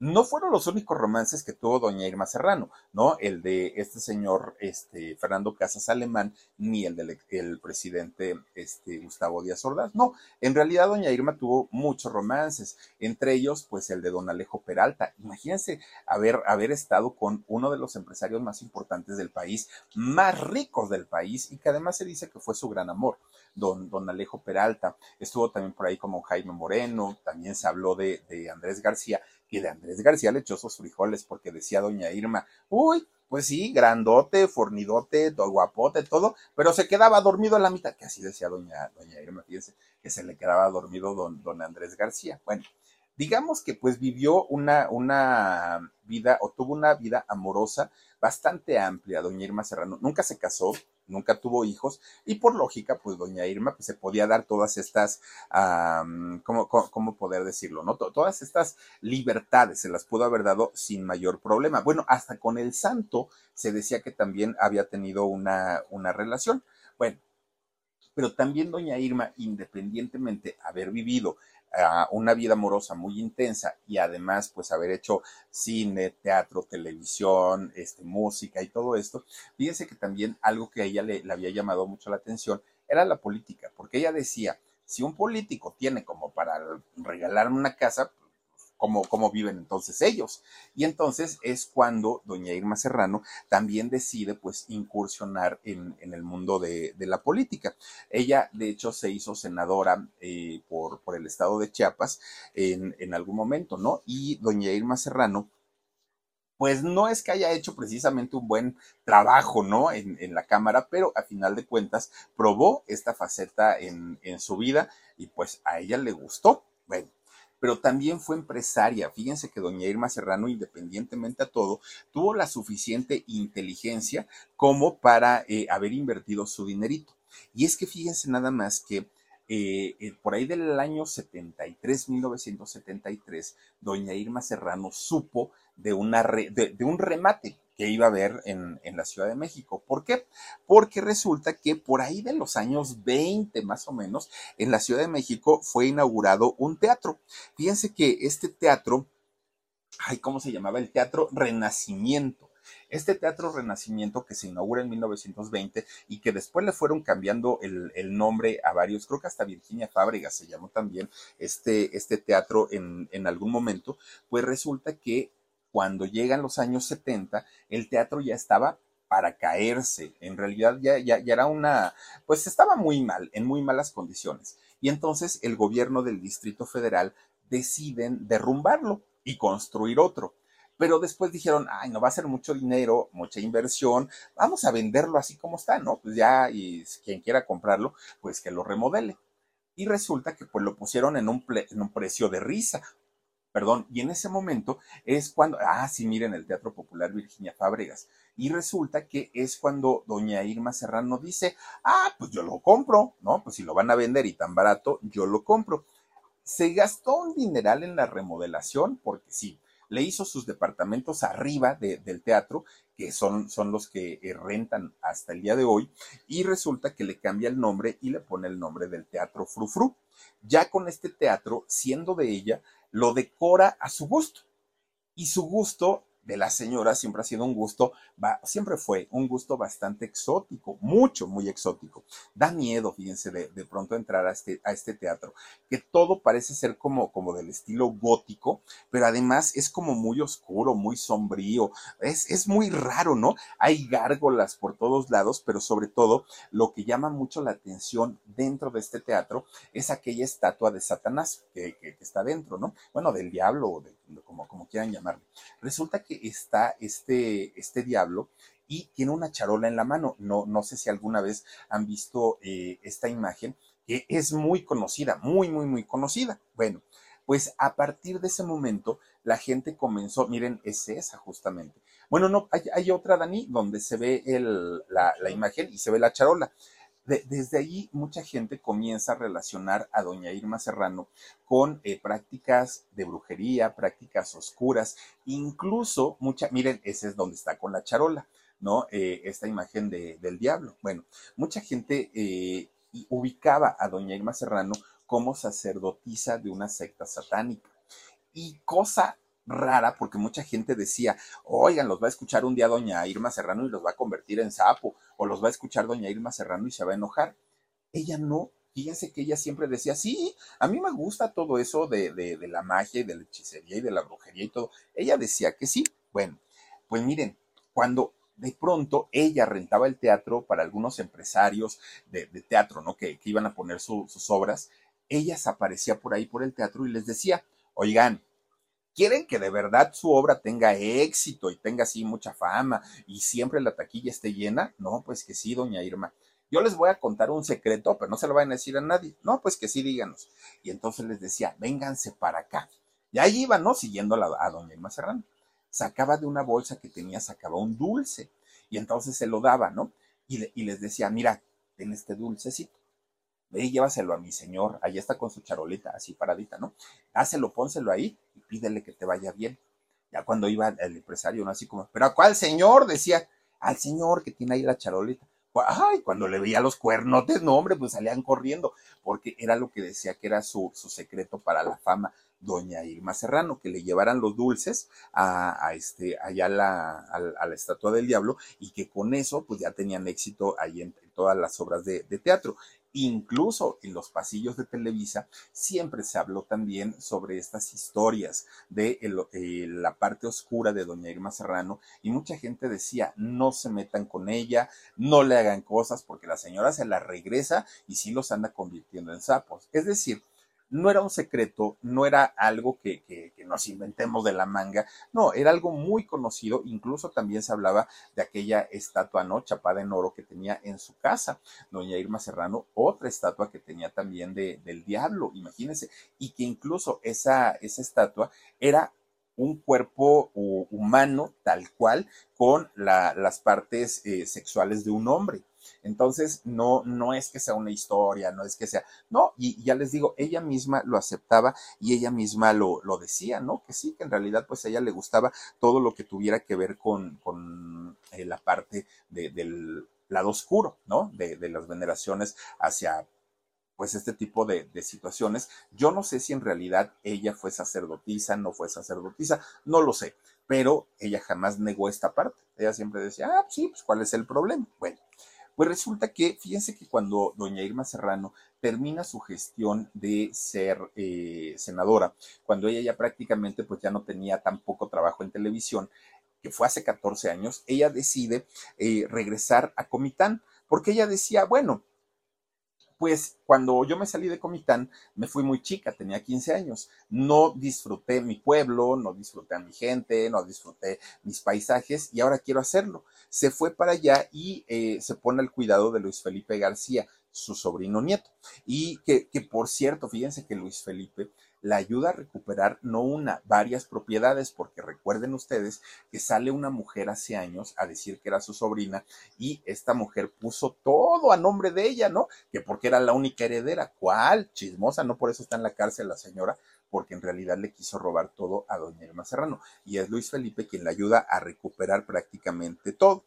no fueron los únicos romances que tuvo doña Irma Serrano, ¿no? El de este señor este, Fernando Casas Alemán, ni el del el presidente este, Gustavo Díaz Ordaz. No, en realidad doña Irma tuvo muchos romances, entre ellos, pues el de don Alejo Peralta. Imagínense haber, haber estado con uno de los empresarios más importantes del país, más ricos del país, y que además se dice que fue su gran amor, don, don Alejo Peralta. Estuvo también por ahí como Jaime Moreno, también se habló de Andrés García, y de Andrés García le echó sus frijoles porque decía doña Irma, uy, pues sí, grandote, fornidote, todo guapote, todo, pero se quedaba dormido a la mitad, que así decía doña, doña Irma, fíjense, que se le quedaba dormido don, don Andrés García. Bueno, digamos que pues vivió una, una vida o tuvo una vida amorosa bastante amplia, doña Irma Serrano. Nunca se casó, nunca tuvo hijos y por lógica, pues doña Irma pues, se podía dar todas estas, ¿cómo, poder decirlo? ¿no? Todas estas libertades se las pudo haber dado sin mayor problema. Bueno, hasta con el santo se decía que también había tenido una, una relación. Bueno, pero también doña Irma, independientemente haber vivido una vida amorosa muy intensa y además pues haber hecho cine, teatro, televisión, este, música y todo esto, fíjense que también algo que a ella le, le había llamado mucho la atención era la política, porque ella decía, si un político tiene como para regalarme una casa, cómo, viven entonces ellos. Y entonces es cuando doña Irma Serrano también decide pues incursionar en, el mundo de, la política. Ella de hecho se hizo senadora eh, por, por, el estado de Chiapas en, en algún momento, ¿no? Y doña Irma Serrano pues no es que haya hecho precisamente un buen trabajo, ¿no? En, en, la cámara, pero a final de cuentas probó esta faceta en, en su vida y pues a ella le gustó. Bueno, pero también fue empresaria. Fíjense que doña Irma Serrano, independientemente a todo, tuvo la suficiente inteligencia como para eh, haber invertido su dinerito. Y es que fíjense nada más que eh, eh, por ahí del año 73, 1973, doña Irma Serrano supo de, una de un remate que iba a haber en, la Ciudad de México. ¿Por qué? Porque resulta que por ahí de los años 20 más o menos, en la Ciudad de México fue inaugurado un teatro. Fíjense que este teatro, ay, ¿cómo se llamaba? El Teatro Renacimiento. Este Teatro Renacimiento que se inaugura en 1920 y que después le fueron cambiando el, nombre a varios, creo que hasta Virginia Fábrega se llamó también este, este teatro en, en algún momento, pues resulta que cuando llegan los años 70, el teatro ya estaba para caerse. En realidad ya, ya, ya, era una, pues estaba muy mal, en muy malas condiciones. Y entonces el gobierno del Distrito Federal deciden derrumbarlo y construir otro. Pero después dijeron, ay, no va a ser mucho dinero, mucha inversión, vamos a venderlo así como está, ¿no? Pues ya, y quien quiera comprarlo, pues que lo remodele. Y resulta que pues lo pusieron en un, en un precio de risa, perdón, y en ese momento es cuando, ah, sí, miren el Teatro Popular Virginia Fábregas, y resulta que es cuando doña Irma Serrano dice, ah, pues yo lo compro, ¿no? Pues si lo van a vender y tan barato, yo lo compro. Se gastó un dineral en la remodelación, porque sí, le hizo sus departamentos arriba del teatro, que son, son los que eh, rentan hasta el día de hoy, y resulta que le cambia el nombre y le pone el nombre del Teatro Frufru. Ya con este teatro, siendo de ella, lo decora a su gusto. Y su gusto de la señora siempre ha sido un gusto, siempre fue un gusto bastante exótico, mucho, muy exótico. Da miedo, fíjense, de, de pronto entrar a este, a este teatro, que todo parece ser como, como del estilo gótico, pero además es como muy oscuro, muy sombrío, es, es muy raro, ¿no? Hay gárgolas por todos lados, pero sobre todo lo que llama mucho la atención dentro de este teatro es aquella estatua de Satanás que, que, está dentro, ¿no? Bueno, del diablo o de, como, como quieran llamarlo. Resulta que está este, este diablo y tiene una charola en la mano. No, no sé si alguna vez han visto eh, esta imagen, que es muy conocida, muy, muy, muy conocida. Bueno, pues a partir de ese momento la gente comenzó, miren, es esa justamente. Bueno, no, hay, otra, Dani, donde se ve el, la, la, imagen y se ve la charola desde allí mucha gente comienza a relacionar a doña Irma Serrano con eh, prácticas de brujería, prácticas oscuras, incluso mucha, miren, ese es donde está con la charola, ¿no? Eh, esta imagen de, del diablo. Bueno, mucha gente eh, ubicaba a doña Irma Serrano como sacerdotisa de una secta satánica. Y cosa rara porque mucha gente decía, oigan, los va a escuchar un día doña Irma Serrano y los va a convertir en sapo, o los va a escuchar doña Irma Serrano y se va a enojar. Ella no, fíjense que ella siempre decía, sí, a mí me gusta todo eso de, de, la magia y de la hechicería y de la brujería y todo. Ella decía que sí. Bueno, pues miren, cuando de pronto ella rentaba el teatro para algunos empresarios de, teatro, ¿no? Que, que, iban a poner sus obras, ella aparecía por ahí por el teatro y les decía, oigan, quieren que de verdad su obra tenga éxito y tenga así mucha fama y siempre la taquilla esté llena, no, pues que sí, doña Irma. Yo les voy a contar un secreto, pero no se lo vayan a decir a nadie. No, pues que sí, díganos. Y entonces les decía, vénganse para acá. Y ahí iban, ¿no? Siguiendo a, doña Irma Serrano. Sacaba de una bolsa que tenía, sacaba un dulce. Y entonces se lo daba, ¿no? Y, les decía, mira, ten este dulcecito ve y llévaselo a mi señor, ahí está con su charolita, así paradita, ¿no? Dáselo, pónselo ahí y pídele que te vaya bien. Ya cuando iba el empresario, ¿no? Así como, ¿pero a cuál señor? Decía, al señor que tiene ahí la charolita. Ay, cuando le veía los cuernotes, no, hombre, pues salían corriendo, porque era lo que decía que era su, su secreto para la fama, doña Irma Serrano, que le llevaran los dulces a, a este, allá la, a, la estatua del diablo y que con eso, pues ya tenían éxito ahí en, todas las obras de teatro. Incluso en los pasillos de Televisa siempre se habló también sobre estas historias de eh, la parte oscura de doña Irma Serrano y mucha gente decía no se metan con ella, no le hagan cosas porque la señora se la regresa y sí los anda convirtiendo en sapos. Es decir, no era un secreto, no era algo que, que, nos inventemos de la manga, no, era algo muy conocido, incluso también se hablaba de aquella estatua, ¿no? Chapada en oro que tenía en su casa, doña Irma Serrano, otra estatua que tenía también de, del diablo, imagínense, y que incluso esa, esa estatua era un cuerpo humano tal cual con la, las partes eh, sexuales de un hombre. Entonces, no, no es que sea una historia, no es que sea, no, y, ya les digo, ella misma lo aceptaba y ella misma lo, lo decía, ¿no? Que sí, que en realidad pues a ella le gustaba todo lo que tuviera que ver con, con eh, la parte de, del lado oscuro, ¿no? De, de las veneraciones hacia pues este tipo de, de, situaciones. Yo no sé si en realidad ella fue sacerdotisa, no fue sacerdotisa, no lo sé, pero ella jamás negó esta parte. Ella siempre decía, ah, sí, pues cuál es el problema. Bueno, pues resulta que, fíjense que cuando doña Irma Serrano termina su gestión de ser eh, senadora, cuando ella ya prácticamente pues ya no tenía tan poco trabajo en televisión, que fue hace 14 años, ella decide eh, regresar a Comitán, porque ella decía, bueno, pues cuando yo me salí de Comitán, me fui muy chica, tenía 15 años. No disfruté mi pueblo, no disfruté a mi gente, no disfruté mis paisajes y ahora quiero hacerlo. Se fue para allá y eh, se pone al cuidado de Luis Felipe García, su sobrino nieto. Y que, que por cierto, fíjense que Luis Felipe la ayuda a recuperar no una, varias propiedades, porque recuerden ustedes que sale una mujer hace años a decir que era su sobrina y esta mujer puso todo a nombre de ella, ¿no? Que porque era la única heredera. ¿Cuál? Chismosa, no por eso está en la cárcel la señora, porque en realidad le quiso robar todo a doña Irma Serrano. Y es Luis Felipe quien la ayuda a recuperar prácticamente todo.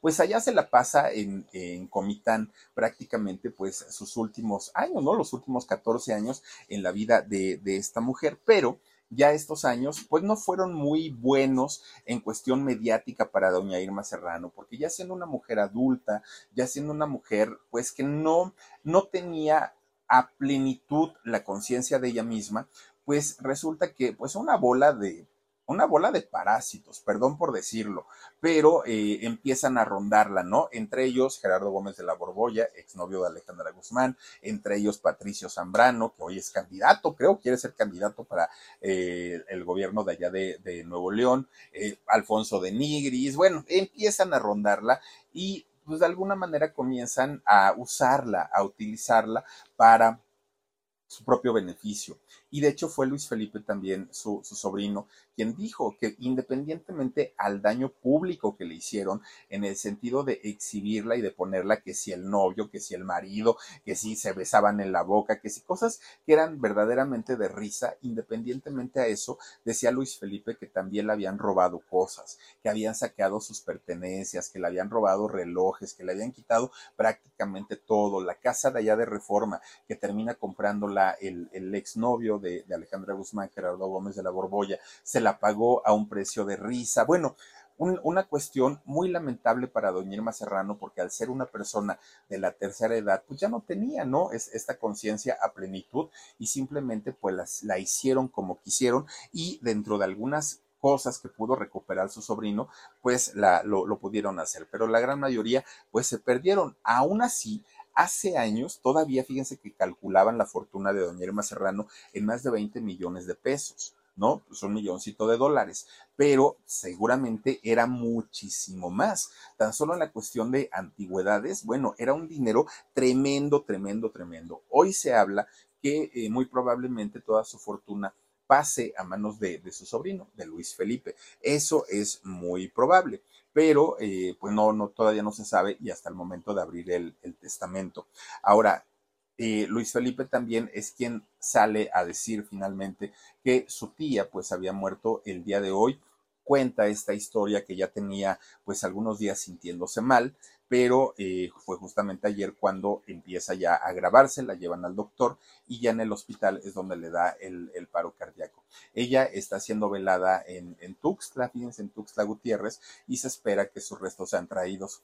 Pues allá se la pasa en, en, Comitán prácticamente pues sus últimos años, ¿no? Los últimos 14 años en la vida de, de esta mujer, pero ya estos años, pues no fueron muy buenos en cuestión mediática para doña Irma Serrano, porque ya siendo una mujer adulta, ya siendo una mujer, pues que no, no tenía a plenitud la conciencia de ella misma, pues resulta que pues una bola de una bola de parásitos, perdón por decirlo, pero eh, empiezan a rondarla, ¿no? Entre ellos Gerardo Gómez de la Borbolla, exnovio de Alejandra Guzmán, entre ellos Patricio Zambrano, que hoy es candidato, creo, quiere ser candidato para eh, el gobierno de allá de, Nuevo León, eh, Alfonso de Nigris, bueno, empiezan a rondarla y pues de alguna manera comienzan a usarla, a utilizarla para su propio beneficio. Y de hecho fue Luis Felipe también, su, sobrino, quien dijo que independientemente al daño público que le hicieron, en el sentido de exhibirla y de ponerla que si el novio, que si el marido, que si se besaban en la boca, que si cosas que eran verdaderamente de risa, independientemente a eso, decía Luis Felipe que también le habían robado cosas, que habían saqueado sus pertenencias, que le habían robado relojes, que le habían quitado prácticamente todo, la casa de allá de reforma, que termina comprándola el, el exnovio de, Alejandra Guzmán, Gerardo Gómez de la Borbolla, se la pagó a un precio de risa. Bueno, una cuestión muy lamentable para doña Irma Serrano, porque al ser una persona de la tercera edad, pues ya no tenía, ¿no? Es, esta conciencia a plenitud y simplemente pues la hicieron como quisieron y dentro de algunas cosas que pudo recuperar su sobrino, pues la, lo, lo pudieron hacer, pero la gran mayoría pues se perdieron. Aún así, Hace años, todavía fíjense que calculaban la fortuna de doña Irma Serrano en más de 20 millones de pesos. ¿no? Pues un milloncito de dólares, pero seguramente era muchísimo más. Tan solo en la cuestión de antigüedades, bueno, era un dinero tremendo, tremendo, tremendo. Hoy se habla que eh, muy probablemente toda su fortuna pase a manos de, de, su sobrino, de Luis Felipe. Eso es muy probable pero eh, pues no, no, todavía no se sabe y hasta el momento de abrir el, testamento. Ahora, eh, Luis Felipe también es quien sale a decir finalmente que su tía pues había muerto el día de hoy. Cuenta esta historia que ya tenía pues algunos días sintiéndose mal, pero eh, fue justamente ayer cuando empieza ya a grabarse, la llevan al doctor y ya en el hospital es donde le da el, paro cardíaco. Ella está siendo velada en, en Tuxtla, fíjense, en Tuxtla Gutiérrez, y se espera que sus restos sean traídos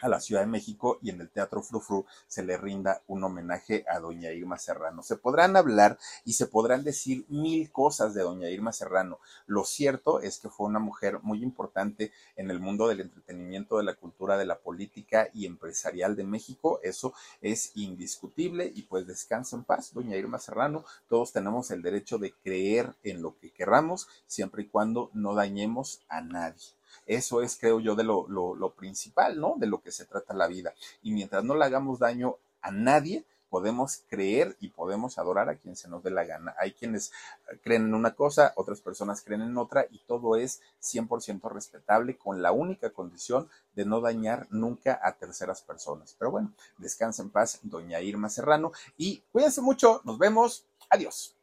a la Ciudad de México y en el Teatro Frufru se le rinda un homenaje a doña Irma Serrano. Se podrán hablar y se podrán decir mil cosas de doña Irma Serrano. Lo cierto es que fue una mujer muy importante en el mundo del entretenimiento, de la cultura, de la política y empresarial de México. Eso es indiscutible y pues descansa en paz, doña Irma Serrano. Todos tenemos el derecho de creer en lo que querramos siempre y cuando no dañemos a nadie. Eso es, creo yo, de lo, lo, principal, ¿no? De lo que se trata la vida. Y mientras no le hagamos daño a nadie, podemos creer y podemos adorar a quien se nos dé la gana. Hay quienes creen en una cosa, otras personas creen en otra y todo es 100% respetable con la única condición de no dañar nunca a terceras personas. Pero bueno, descansa en paz, doña Irma Serrano y cuídense mucho, nos vemos, adiós.